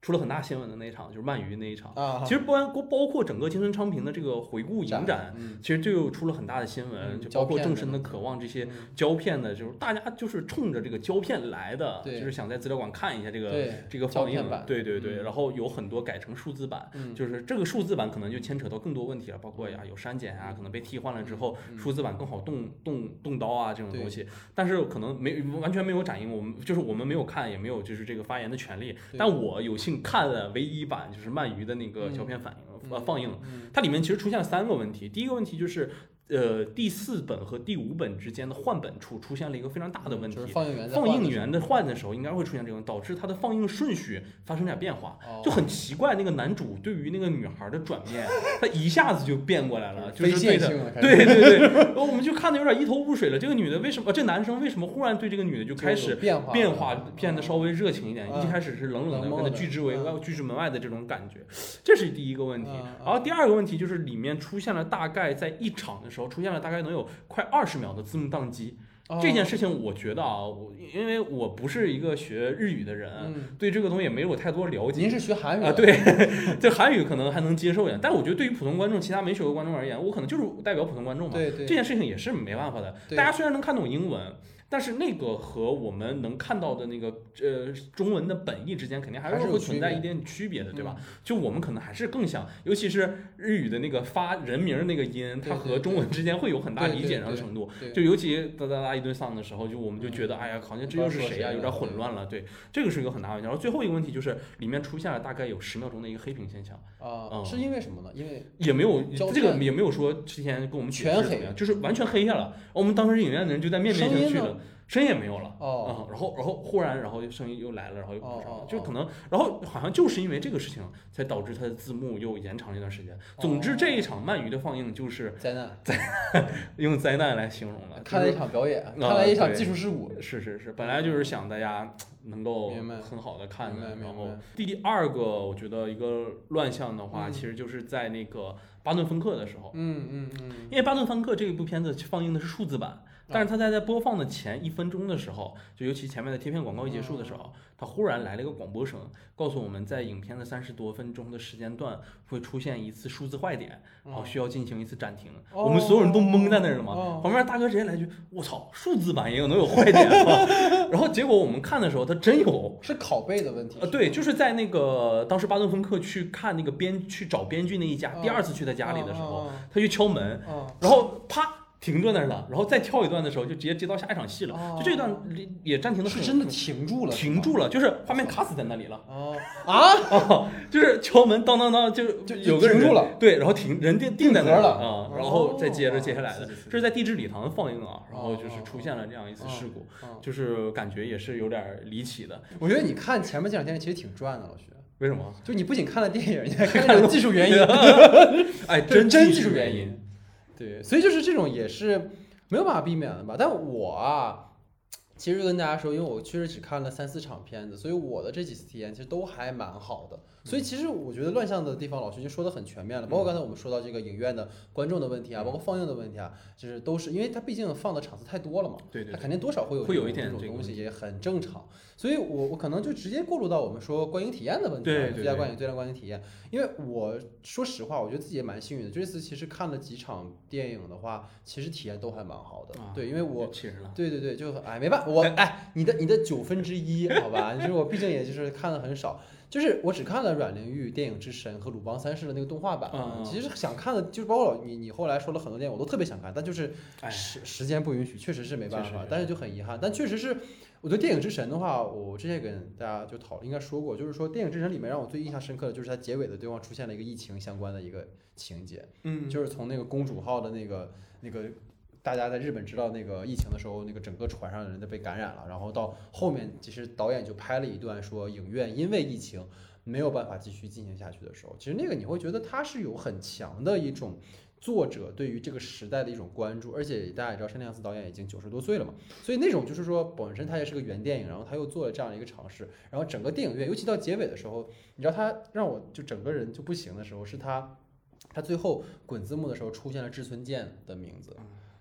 出了很大新闻的那一场，就是鳗鱼那一场。啊，其实不包包括整个青春昌平的这个回顾影展，嗯，其实就有出了很大的新闻，嗯就包括正身的渴望这些嗯。胶片的，就是大家就是冲着这个胶片来的，对。就是想在资料馆看一下这个这个放映版，对对对，嗯。然后有很多改成数字版。嗯。就是这个数字版可能就牵扯到更多问题了，包括呀有删减啊，可能被替换了之后，嗯。数字版更好动动动刀啊这种东西，但是可能没完全没有展映，我们就是我们没有看，也没有就是这个发言的权利，但我有幸看了唯一版就是鳗鱼的那个胶片反应、呃放映，嗯。它里面其实出现了三个问题。第一个问题就是，呃，第四本和第五本之间的换本处出现了一个非常大的问题。放映员的时候映员的换的时候，应该会出现这种，导致它的放映顺序发生点变化，哦就很奇怪。那个男主对于那个女孩的转变，他一下子就变过来了，就是对的。对对对，然后我们就看的有点一头雾水了。这个女的为什么？这男生为什么忽然对这个女的就开始变化变化变得稍微热情一点，嗯一开始是冷冷的，跟他拒之为拒之门外的这种感觉，这是第一个问题。然后第二个问题就是里面出现了大概在一场的时候出现了大概能有快二十秒的字幕宕机。哦这件事情我觉得啊，我因为我不是一个学日语的人，嗯，对这个东西也没有太多了解。您是学韩语啊，的，对，这韩语可能还能接受一点，但我觉得对于普通观众、其他没学过观众而言，我可能就是代表普通观众嘛。对对这件事情也是没办法的。大家虽然能看懂英文，但是那个和我们能看到的那个呃中文的本意之间，肯定还还是会存在一点区别的，对吧？就我们可能还是更想，尤其是日语的那个发人名儿那个音，它和中文之间会有很大理解上的程度。对就尤其哒哒哒一顿丧的时候，就我们就觉得，嗯哎呀，好像这又是谁呀、有点混乱了。对，这个是一个很大的问题。然后最后一个问题就是，里面出现了大概有十秒钟的一个黑屏现象，啊，嗯是因为什么呢？因为也没有这个也没有说之前跟我们解释全黑怎么样，就是完全黑下了。我们当时影院的人就在面面相觑的，声音也没有了。哦嗯，然后然后忽然，然后就声音又来了，然后又补上了就可能，然后好像就是因为这个事情，才导致它的字幕又延长了一段时间。总之，这一场鳗鱼的放映就是灾难，用灾难来形容了，看了一场表演，看了一场技术事故。是是是，本来就是想大家能够很好的看的，然后第二个我觉得一个乱象的话，嗯其实就是在那个巴顿芬克的时候，嗯嗯嗯，因为巴顿芬克这一部片子放映的是数字版，但是他在在播放的前一分钟的时候，就尤其前面的贴片广告一结束的时候，他忽然来了一个广播声，告诉我们在影片的三十多分钟的时间段会出现一次数字坏点，然后需要进行一次暂停。哦我们所有人都懵在那儿了嘛，哦旁边大哥直接来句：“我操，数字版也有能有坏点吗？” 然后结果我们看的时候，他真有。是拷贝的问题。呃，对，就是在那个当时巴顿芬克去看那个编去找编剧那一家，第二次去他家里的时候，哦，他去敲门，哦然后啪停顿那儿了，然后再跳一段的时候就直接接到下一场戏了，哦就这段也暂停的是真的停住了，停住了，就是画面卡死在那里了，哦啊，啊，就是敲门当当当，就就有个人停住了，对，然后停人定定在那儿了啊，然后再接着接下来的这是在地质礼堂放映啊，然后哦就是出现了这样一次事故，哦就是感觉也是有点离奇的，我觉得你看前面这两天其实挺赚的，老徐。为什么？就你不仅看了电影，你还 看了技术原因，哎，真真技术原原因。对，所以就是这种也是没有办法避免的吧。但我啊，其实跟大家说，因为我确实只看了三四场片子，所以我的这几次体验其实都还蛮好的。所以其实我觉得乱象的地方，老徐已经说的很全面了。包括刚才我们说到这个影院的观众的问题啊，包括放映的问题啊，就是都是因为它毕竟放的场次太多了嘛，对对它肯定多少会有会有这一点这种东西，也很正常。所以我我可能就直接过渡到我们说观影体验的问题最佳观影、最佳观影体验。因为我说实话，我觉得自己也蛮幸运的。这次其实看了几场电影的话，其实体验都还蛮好的。啊对，因为我对对对，就哎没办法，我哎你的你的九分之一好吧，就是我毕竟也就是看的很少，就是我只看了阮玲玉《电影之神》和《鲁邦三世》的那个动画版。其实想看的，就是包括你你后来说了很多电影，我都特别想看，但就是哎，时时间不允许，确实是没办法但是就很遗憾。但确实是，我对《电影之神》的话，我之前跟大家就讨论，应该说过，就是说《电影之神》里面让我最印象深刻的就是它结尾的地方出现了一个疫情相关的一个情节，嗯，就是从那个公主号的那个那个。大家在日本知道那个疫情的时候，那个整个船上的人都被感染了，然后到后面其实导演就拍了一段说影院因为疫情没有办法继续进行下去的时候，其实那个你会觉得他是有很强的一种作者对于这个时代的一种关注，而且大家也知道山田洋次导演已经九十多岁了嘛，所以那种就是说本身他也是个原电影，然后他又做了这样一个尝试，然后整个电影院，尤其到结尾的时候，你知道他让我就整个人就不行的时候，是他他最后滚字幕的时候出现了志村健的名字。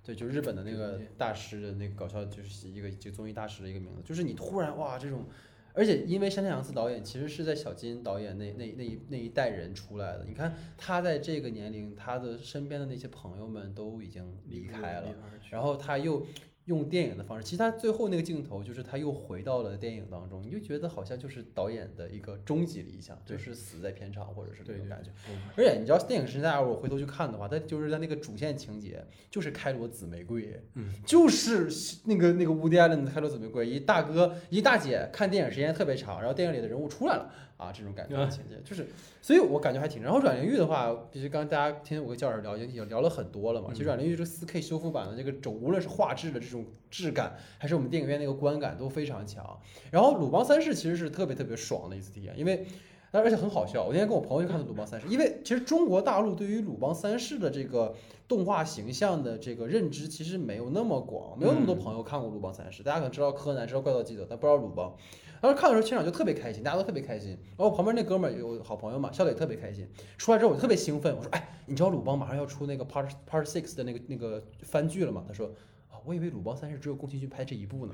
对，就日本的那个大师的那个搞笑，就是一个就综艺大师的一个名字，就是你突然哇这种，而且因为山田洋次导演其实是在小金导演那那那一那一代人出来的，你看他在这个年龄，他的身边的那些朋友们都已经离开了，然后他又用电影的方式，其实他最后那个镜头就是他又回到了电影当中，你就觉得好像就是导演的一个终极理想，就是死在片场或者是这对对种感觉。而且你知道电影时代，我回头去看的话，它就是在那个主线情节，就是开罗紫玫瑰，嗯，就是那个那个乌迪艾伦的开罗紫玫瑰，一大哥一大姐看电影时间特别长，然后电影里的人物出来了啊，这种感觉的情节，就是，所以我感觉还挺。然后阮玲玉的话，其实刚刚大家听我跟教授聊，已经聊了很多了嘛。其实阮玲玉这四 K 修复版的这个整，无论是画质的这种质感，还是我们电影院那个观感都非常强。然后鲁邦三世其实是特别特别爽的一次体验，因为。但而且很好笑，我那天跟我朋友去看的《鲁邦三世》，因为其实中国大陆对于鲁邦三世的这个动画形象的这个认知其实没有那么广，没有那么多朋友看过《鲁邦三世》，大家可能知道柯南，知道怪盗基德，但不知道鲁邦。当时看的时候，现场就特别开心，大家都特别开心。然后我旁边那哥们儿有好朋友嘛，笑得也特别开心。出来之后我特别兴奋，我说：“哎，你知道鲁邦马上要出那个 Part Part Six 的那个那个番剧了吗？”他说：“啊，我以为鲁邦三世只有宫崎骏拍这一部呢。”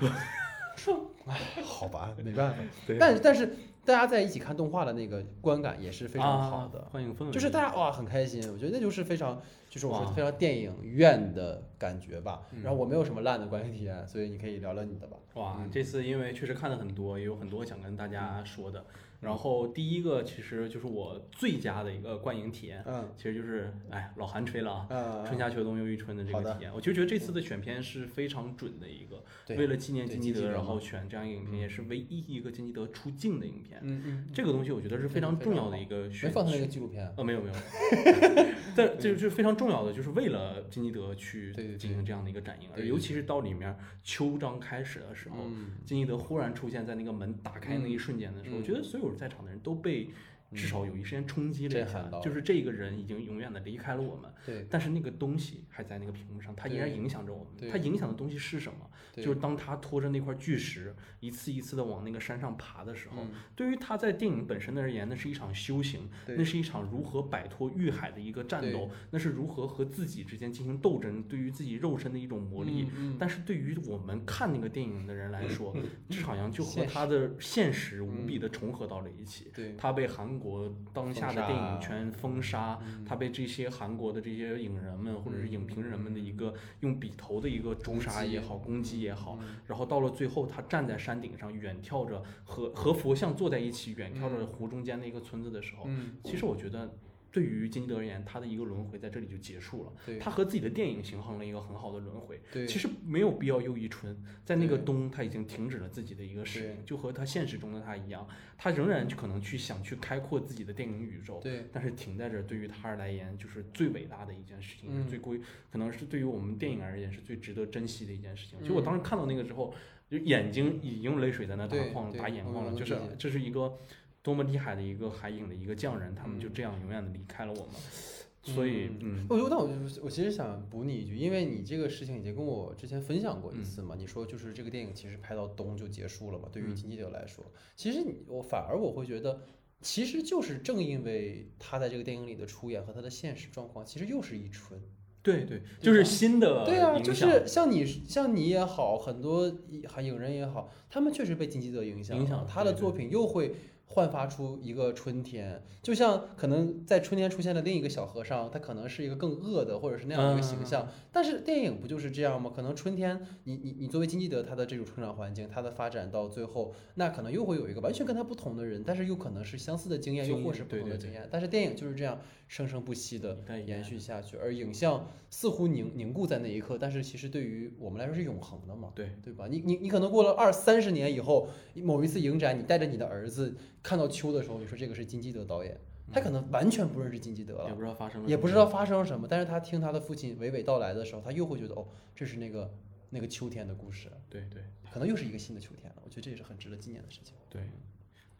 说：“哎，好吧，没办法。对但但是大家在一起看动画的那个观感也是非常好的。啊欢迎氛围，就是大家哇很开心，我觉得那就是非常，就是我说哇非常电影院的感觉吧。嗯然后我没有什么烂的观影体验，所以你可以聊聊你的吧。哇，嗯这次因为确实看了很多，也有很多想跟大家说的。然后第一个其实就是我最佳的一个观影体验，嗯其实就是哎老韩吹了啊，嗯，春夏秋冬又一春的这个体验，我就觉得这次的选片是非常准的一个，对为了纪念金基德，然后选这样一个影片，也是唯一一个金基德出镜的影片。嗯嗯，这个东西我觉得是非常重要的一个选没放他那个纪录片。呃，没有没有，但这就是非常重要的，就是为了金基德去进行这样的一个展映，而尤其是到里面秋章开始的时候，嗯。金基德忽然出现在那个门打开那一瞬间的时候，嗯我觉得所有在场的人都被至少有一时间冲击了一下就是这个人已经永远的离开了我们，对但是那个东西还在那个屏幕上，它依然影响着我们。它影响的东西是什么？就是当他拖着那块巨石一次一次的往那个山上爬的时候，嗯对于他在电影本身而言，那是一场修行，那是一场如何摆脱欲海的一个战斗，那是如何和自己之间进行斗争，对于自己肉身的一种磨砺。嗯但是对于我们看那个电影的人来说，这好像就和他的现实无比的重合到了一起。对，他被韩国当下的电影圈封杀，嗯。他被这些韩国的这些影人们或者是影评人们的一个用笔头的一个诛杀也好、攻击也好，嗯。然后到了最后，他站在山顶上远眺着和和佛像坐在一起，远眺着湖中间的一个村子的时候，嗯，其实我觉得。对于金基德而言，他的一个轮回在这里就结束了。对他和自己的电影形成了一个很好的轮回。对，其实没有必要又一春，在那个冬他已经停止了自己的一个使命，就和他现实中的他一样，他仍然可能去想去开阔自己的电影宇宙，对但是停在这儿对于他而言就是最伟大的一件事情，最贵，可能是对于我们电影而言是最值得珍惜的一件事情。其实我当时看到那个之后，就眼睛已经泪水在那打对晃打眼眶了，就是这是一个多么厉害的一个海影的一个匠人，他们就嗯。这样永远的离开了我们，所以嗯。我那我就我其实想补你一句，因为你这个事情已经跟我之前分享过一次嘛，你说就是这个电影其实拍到冬就结束了嘛，对于嗯。金基德来说，其实你我反而我会觉得，其实就是正因为他在这个电影里的出演和他的现实状况，其实又是一春。对对，就是新的对啊，就是像你像你也好，很多影人也好，他们确实被金基德影响，影响他的对对作。品又会焕发出一个春天，就像可能在春天出现的另一个小和尚，他可能是一个更恶的或者是那样的一个形象，但是电影不就是这样吗？可能春天，你你你作为金基德他的这种成长环境，他的发展到最后，那可能又会有一个完全跟他不同的人，但是又可能是相似的经验，又或是不对对对。同的经验，但是电影就是这样生生不息的延续下去，而影像似乎凝凝固在那一刻，但是其实对于我们来说是永恒的嘛，对对吧？你你你可能过了二三十年以后，某一次影展，你带着你的儿子看到秋的时候，你说这个是金基德导演，他可能完全不认识金基德了，也不知道发生了也不知道发生了什么，但是他听他的父亲娓娓道来的时候，他又会觉得哦，这是那个那个秋天的故事，对对。可能又是一个新的秋天了。我觉得这也是很值得纪念的事情。对，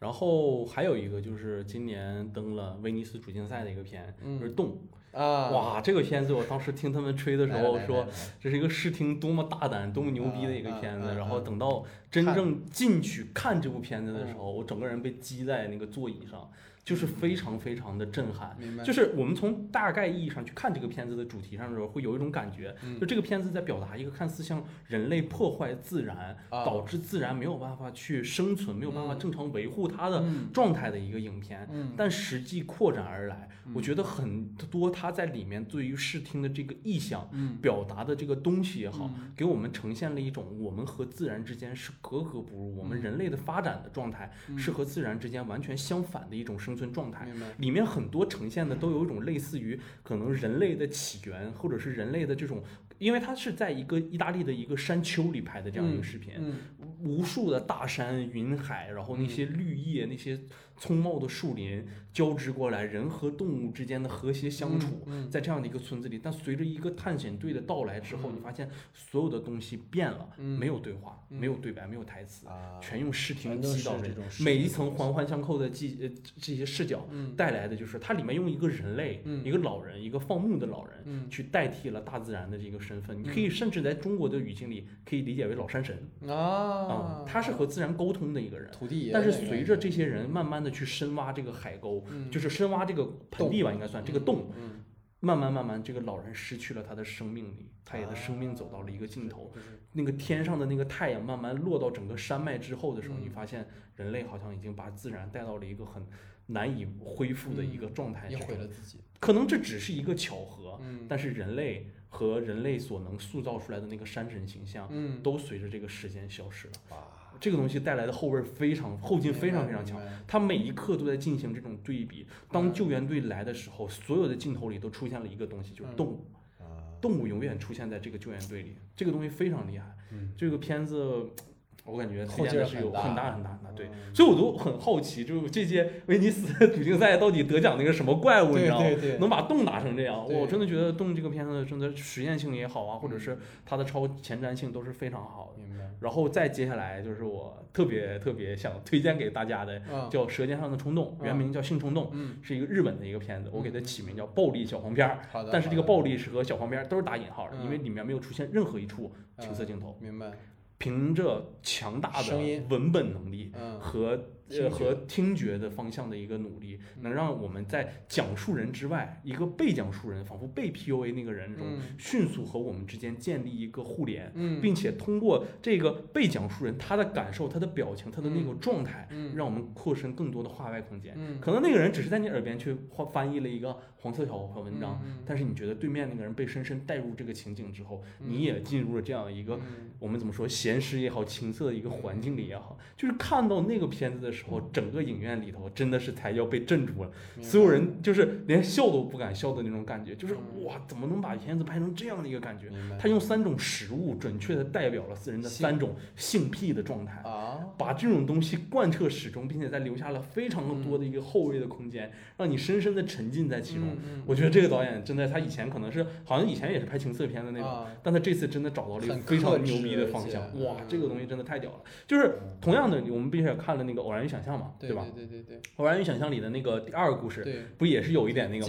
然后还有一个就是今年登了威尼斯主竞赛的一个片，就是《动》。啊，哇，这个片子我当时听他们吹的时候说这是一个视听多么大胆、多么牛逼的一个片子。啊啊啊然后等到真正进去看这部片子的时候，我整个人被击在那个座椅上，就是非常非常的震撼。明白，就是我们从大概意义上去看这个片子的主题上的时候，会有一种感觉，嗯。就这个片子在表达一个看似像人类破坏自然，啊。导致自然没有办法去生存，没有办法嗯。正常维护它的嗯状态的一个影片。嗯。但实际扩展而来，我觉得很多它在里面对于视听的这个意象嗯。表达的这个东西也好，给我们呈现了一种我们和自然之间是格格不入，我们人类的发展的状态是和自然之间完全相反的一种生存状态。里面很多呈现的都有一种类似于可能人类的起源，或者是人类的这种，因为它是在一个意大利的一个山丘里拍的这样一个视频，嗯无数的大山、云海，然后那些绿叶、那些葱茂的树林交织过来，人和动物之间的和谐相处，嗯在这样的一个村子里。但随着一个探险队的到来之后，你发现所有的东西变了，嗯。没有对话，没有对白，没有台词。啊，全用视听击到人这种每一层环环相扣的记呃这些视角嗯。带来的就是它里面用一个人类、嗯。一个老人、一个放牧的老人、嗯。去代替了大自然的这个身份。你可以甚至在中国的语境里可以理解为老山神。啊，他是和自然沟通的一个人。土地爷但是随着这些人慢慢的去深挖这个海沟，嗯就是深挖这个盆地吧，应该算这个洞，嗯慢慢慢慢，这个老人失去了他的生命力，他也的生命走到了一个尽头。那个天上的那个太阳慢慢落到整个山脉之后的时候，你发现人类好像已经把自然带到了一个很难以恢复的一个状态也之中。毁了自己。可能这只是一个巧合，嗯但是人类和人类所能塑造出来的那个山神形象，嗯，都随着这个时间消失了。哇，这个东西带来的后味儿非常后劲非常非常强。他每一刻都在进行这种对比。当救援队来的时候，所有的镜头里都出现了一个东西，就是嗯动物。啊，动物永远出现在这个救援队里，这个东西非常厉害。嗯这个片子，我感觉推后劲儿荐的是有很大很大很大。对，嗯所以我都很好奇，就这届威尼斯主竞 赛到底得奖那个什么怪物，你知道吗？能把洞打成这样，我真的觉得洞这个片子真的实验性也好啊，或者嗯是它的超前瞻性都是非常好的。明白。然后再接下来就是我特别特别想推荐给大家的，嗯叫《舌尖上的冲动》，嗯原名叫《性冲动》，嗯，是一个日本的一个片子，我给它起名叫“暴力小黄片儿”。好的。但是这个暴力是和小黄片儿都是打引号的，嗯因为里面没有出现任何一处情色镜头，明白。凭着强大的文本能力嗯。和呃和听觉的方向的一个努力，能让我们在讲述人之外，一个被讲述人仿佛被 PUA 那个人中，嗯。迅速和我们之间建立一个互联。嗯，并且通过这个被讲述人他的感受、他的表情、他的那个状态，嗯。让我们扩伸更多的话外空间。嗯。可能那个人只是在你耳边去翻翻译了一个黄色小小文章，嗯。但是你觉得对面那个人被深深带入这个情景之后，嗯。你也进入了这样一个嗯。我们怎么说闲适也好、情色的一个环境里也好，就是看到那个片子的时候，整个影院里头真的是才要被镇住了，所有人就是连笑都不敢笑的那种感觉，就是嗯。哇，怎么能把片子拍成这样的一个感觉？他用三种食物准确的代表了四人的三种性。癖的状态，啊，把这种东西贯彻始终，并且在留下了非常多的一个后位的空间，让你深深的沉浸在其中。我觉得这个导演真的，他以前可能是好像以前也是拍情色片的那种，啊。但他这次真的找到了一个非常牛逼的方向。哇，嗯。这个东西真的太屌了！就是同样的，我们并且看了那个《偶然与想象》嘛，对吧？对对对《偶然与想象》里的那个第二个故事，不也是有一点那个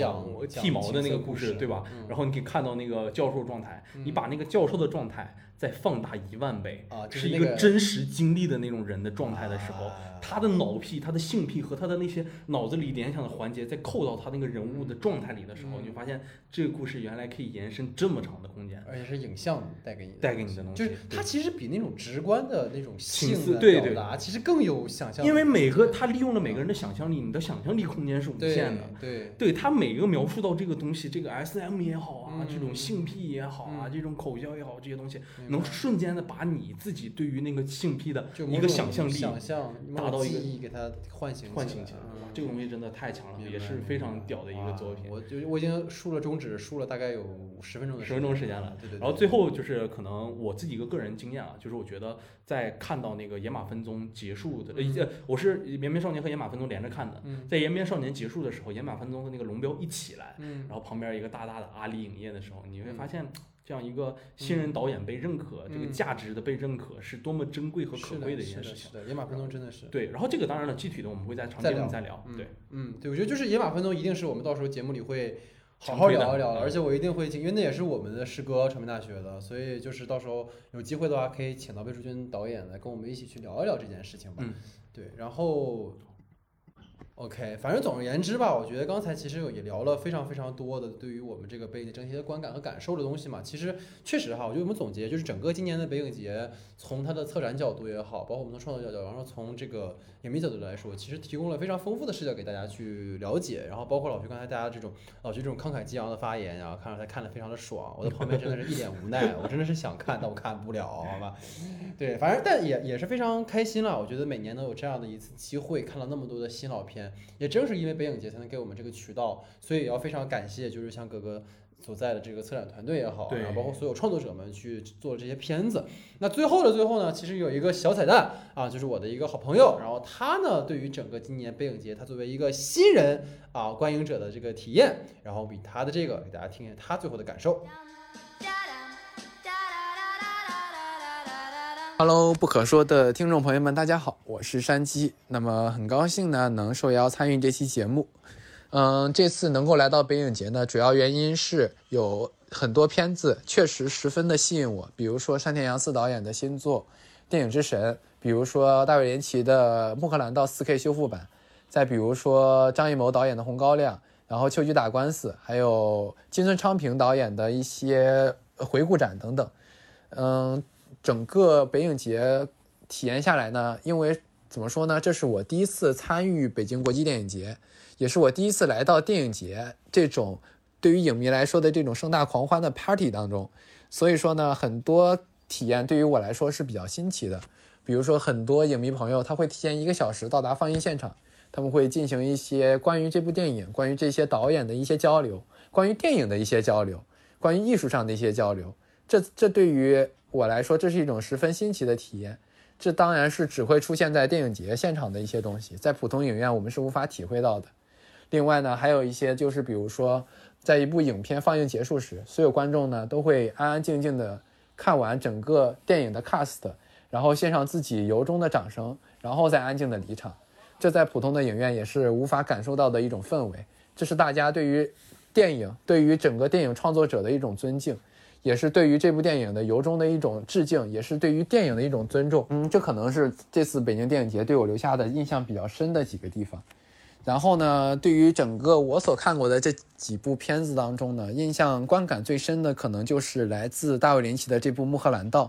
剃毛的那个故事，对吧？嗯然后你可以看到那个教授状态，你嗯把那个教授的状态再放大一万倍，啊，就是那一个真实经历的那种人的状态的时候，啊他的脑癖、他的性癖和他的那些脑子里联想的环节，再扣到他那个人物的状态里的时候，嗯你就发现这个故事原来可以延伸这么长的空间，而且是影像带给你的带给你的东西。就是它其实比那种直观的那种情性的思对对表达，其实更有想象力。因为每个他利用了每个人的想象力，你的想象力空间是无限的。对对他每个描述到这个东西，这个 S M 也好啊，嗯这种性癖也好啊，嗯这种口交也好，这些东西能瞬间的把你自己对于那个性癖的一个想象力想象达到一个记忆给它唤醒唤醒起来，嗯。这个东西真的太强了，也是非常屌的一个作品。我就我已经竖了中指，竖了大概有十分钟的十分钟时间了，对对对。然后最后就是可能我自己一个个人经验啊，就是我觉得在看到那个野马分鬃结束的，嗯。呃，我是延边少年和野马分鬃连着看的，嗯。在延边少年结束的时候，野马分鬃和那个龙标一起来，嗯。然后旁边一个大大的阿里影业的时候，你会嗯发现这样一个新人导演被认可，这个嗯价值的被认可是多么珍贵和可贵的一件事情。的是的，野马分鬃真的是。对，然后这个当然了，具体的我们会在长再聊节目再聊。嗯对，嗯，对，我觉得就是野马分鬃一定是我们到时候节目里会好好聊一聊而且我一定会请，因为那也是我们的师哥，传媒大学的，所以就是到时候有机会的话，可以请到魏淑君导演来跟我们一起去聊一聊这件事情吧。嗯，对，然后。OK，反正总而言之吧，我觉得刚才其实也聊了非常非常多的对于我们这个北影整体的观感和感受的东西嘛。其实确实哈，我觉得我们总结就是整个今年的北影节，从它的策展角度也好，包括我们从创作角度，然后从这个影迷角度来说，其实提供了非常丰富的视角给大家去了解。然后包括老徐刚才大家这种老徐这种慷慨激昂的发言呀，看着他看得非常的爽，我在旁边真的是一脸无奈，我真的是想看，但我看不了，好吧？对，反正但也也是非常开心了。我觉得每年能有这样的一次机会，看到那么多的新老片，也正是因为北影节才能给我们这个渠道，所以也要非常感谢，就是像哥哥所在的这个策展团队也好，对然后包括所有创作者们去做这些片子。那最后的最后呢，其实有一个小彩蛋啊，就是我的一个好朋友，然后他呢对于整个今年北影节，他作为一个新人啊观影者的这个体验，然后比他的这个给大家听一下他最后的感受。Hello，不可说的听众朋友们，大家好，我是山鸡。那么很高兴呢，能受邀参与这期节目。嗯，这次能够来到北影节呢，主要原因是有很多片子确实十分的吸引我，比如说山田洋次导演的新作《电影之神》，比如说大卫林奇的《穆赫兰道 4K 修复版》，再比如说张艺谋导演的《红高粱》，然后《秋菊打官司》，还有金村昌平导演的一些回顾展等等。嗯，整个北影节体验下来呢，因为怎么说呢，这是我第一次参与北京国际电影节，也是我第一次来到电影节这种对于影迷来说的这种盛大狂欢的 party 当中。所以说呢，很多体验对于我来说是比较新奇的。比如说，很多影迷朋友他会提前一个小时到达放映现场，他们会进行一些关于这部电影、关于这些导演的一些交流，关于电影的一些交流，关于艺术上的一些交流。这这对于我来说，这是一种十分新奇的体验。这当然是只会出现在电影节现场的一些东西，在普通影院我们是无法体会到的。另外呢，还有一些就是，比如说，在一部影片放映结束时，所有观众呢都会安安静静的看完整个电影的 cast。然后献上自己由衷的掌声，然后再安静的离场，这在普通的影院也是无法感受到的一种氛围。这是大家对于电影、对于整个电影创作者的一种尊敬，也是对于这部电影的由衷的一种致敬，也是对于电影的一种尊重。嗯，这可能是这次北京电影节对我留下的印象比较深的几个地方。然后呢，对于整个我所看过的这几部片子当中呢，印象观感最深的可能就是来自大卫林奇的这部《穆赫兰道》。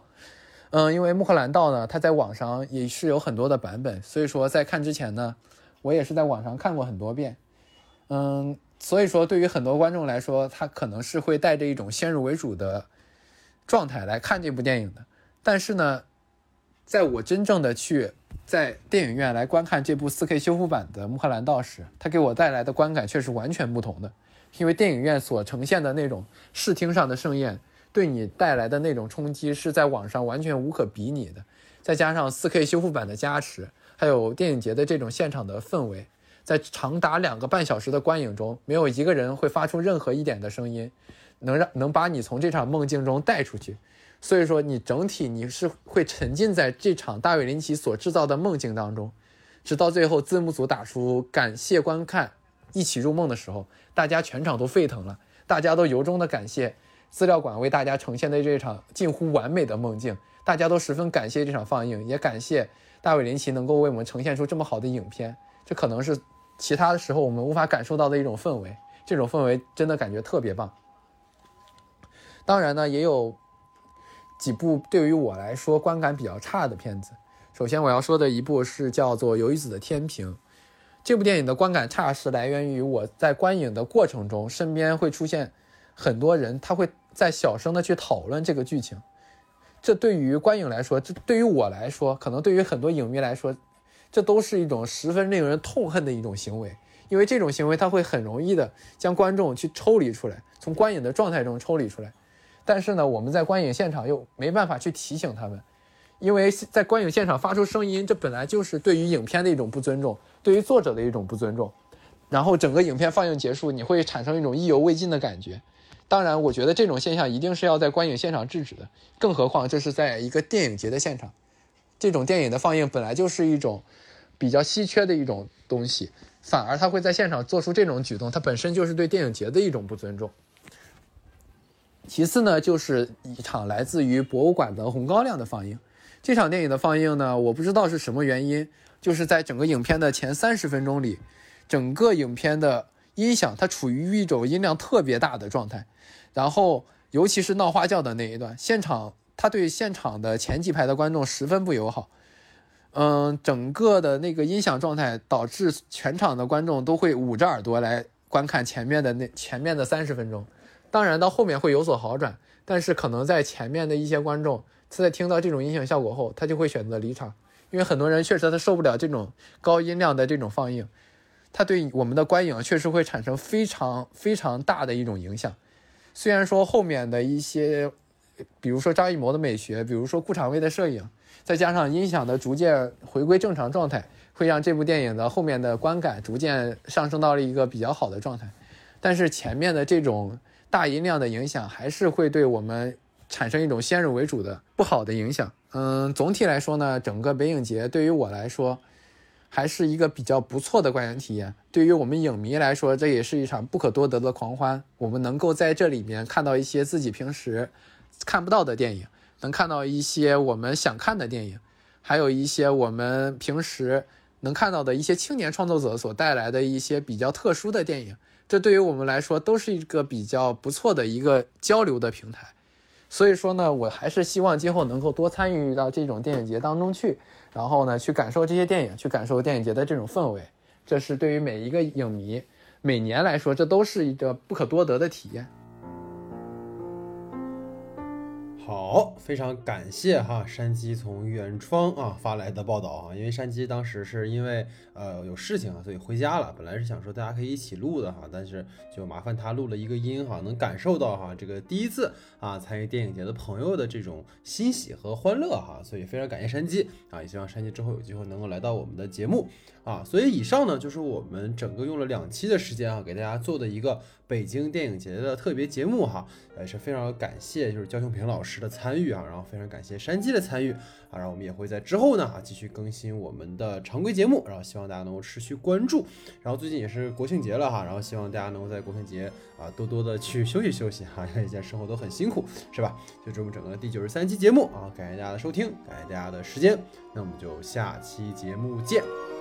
嗯，因为《穆赫兰道》呢，它在网上也是有很多的版本，所以说在看之前呢，我也是在网上看过很多遍。嗯，所以说对于很多观众来说，他可能是会带着一种先入为主的状态来看这部电影的。但是呢，在我真正的去在电影院来观看这部 4K 修复版的《穆赫兰道》时，它给我带来的观感却是完全不同的。因为电影院所呈现的那种视听上的盛宴。对你带来的那种冲击是在网上完全无可比拟的，再加上 4K 修复版的加持，还有电影节的这种现场的氛围，在长达两个半小时的观影中，没有一个人会发出任何一点的声音，能让能把你从这场梦境中带出去。所以说，你整体你是会沉浸在这场大卫林奇所制造的梦境当中，直到最后字幕组打出“感谢观看，一起入梦”的时候，大家全场都沸腾了，大家都由衷的感谢。资料馆为大家呈现的这场近乎完美的梦境，大家都十分感谢这场放映，也感谢大卫林奇能够为我们呈现出这么好的影片。这可能是其他的时候我们无法感受到的一种氛围，这种氛围真的感觉特别棒。当然呢，也有几部对于我来说观感比较差的片子。首先我要说的一部是叫做《鱿鱼子的天平》，这部电影的观感差是来源于我在观影的过程中，身边会出现。很多人他会在小声的去讨论这个剧情，这对于观影来说，这对于我来说，可能对于很多影迷来说，这都是一种十分令人痛恨的一种行为。因为这种行为，它会很容易的将观众去抽离出来，从观影的状态中抽离出来。但是呢，我们在观影现场又没办法去提醒他们，因为在观影现场发出声音，这本来就是对于影片的一种不尊重，对于作者的一种不尊重。然后整个影片放映结束，你会产生一种意犹未尽的感觉。当然，我觉得这种现象一定是要在观影现场制止的，更何况这是在一个电影节的现场，这种电影的放映本来就是一种比较稀缺的一种东西，反而他会在现场做出这种举动，它本身就是对电影节的一种不尊重。其次呢，就是一场来自于博物馆的《红高粱》的放映，这场电影的放映呢，我不知道是什么原因，就是在整个影片的前三十分钟里，整个影片的音响它处于一种音量特别大的状态。然后，尤其是闹花轿的那一段，现场他对现场的前几排的观众十分不友好。嗯，整个的那个音响状态导致全场的观众都会捂着耳朵来观看前面的那前面的三十分钟。当然，到后面会有所好转，但是可能在前面的一些观众，他在听到这种音响效果后，他就会选择离场，因为很多人确实他受不了这种高音量的这种放映，他对我们的观影确实会产生非常非常大的一种影响。虽然说后面的一些，比如说张艺谋的美学，比如说顾长卫的摄影，再加上音响的逐渐回归正常状态，会让这部电影的后面的观感逐渐上升到了一个比较好的状态。但是前面的这种大音量的影响，还是会对我们产生一种先入为主的不好的影响。嗯，总体来说呢，整个北影节对于我来说。还是一个比较不错的观影体验。对于我们影迷来说，这也是一场不可多得的狂欢。我们能够在这里面看到一些自己平时看不到的电影，能看到一些我们想看的电影，还有一些我们平时能看到的一些青年创作者所带来的一些比较特殊的电影，这对于我们来说都是一个比较不错的一个交流的平台。所以说呢，我还是希望今后能够多参与到这种电影节当中去，然后呢，去感受这些电影，去感受电影节的这种氛围。这是对于每一个影迷，每年来说，这都是一个不可多得的体验。好，非常感谢哈山鸡从远方啊发来的报道啊，因为山鸡当时是因为呃有事情啊，所以回家了。本来是想说大家可以一起录的哈，但是就麻烦他录了一个音哈，能感受到哈这个第一次啊参与电影节的朋友的这种欣喜和欢乐哈，所以非常感谢山鸡啊，也希望山鸡之后有机会能够来到我们的节目啊。所以以上呢就是我们整个用了两期的时间啊，给大家做的一个北京电影节的特别节目哈，也是非常感谢就是焦雄平老师的参与啊，然后非常感谢山鸡的参与啊，然后我们也会在之后呢啊继续更新我们的常规节目，然后希望大家能够持续关注。然后最近也是国庆节了哈，然后希望大家能够在国庆节啊多多的去休息休息哈，因为现在生活都很辛苦，是吧？就是我们整个第九十三期节目啊，感谢大家的收听，感谢大家的时间，那我们就下期节目见。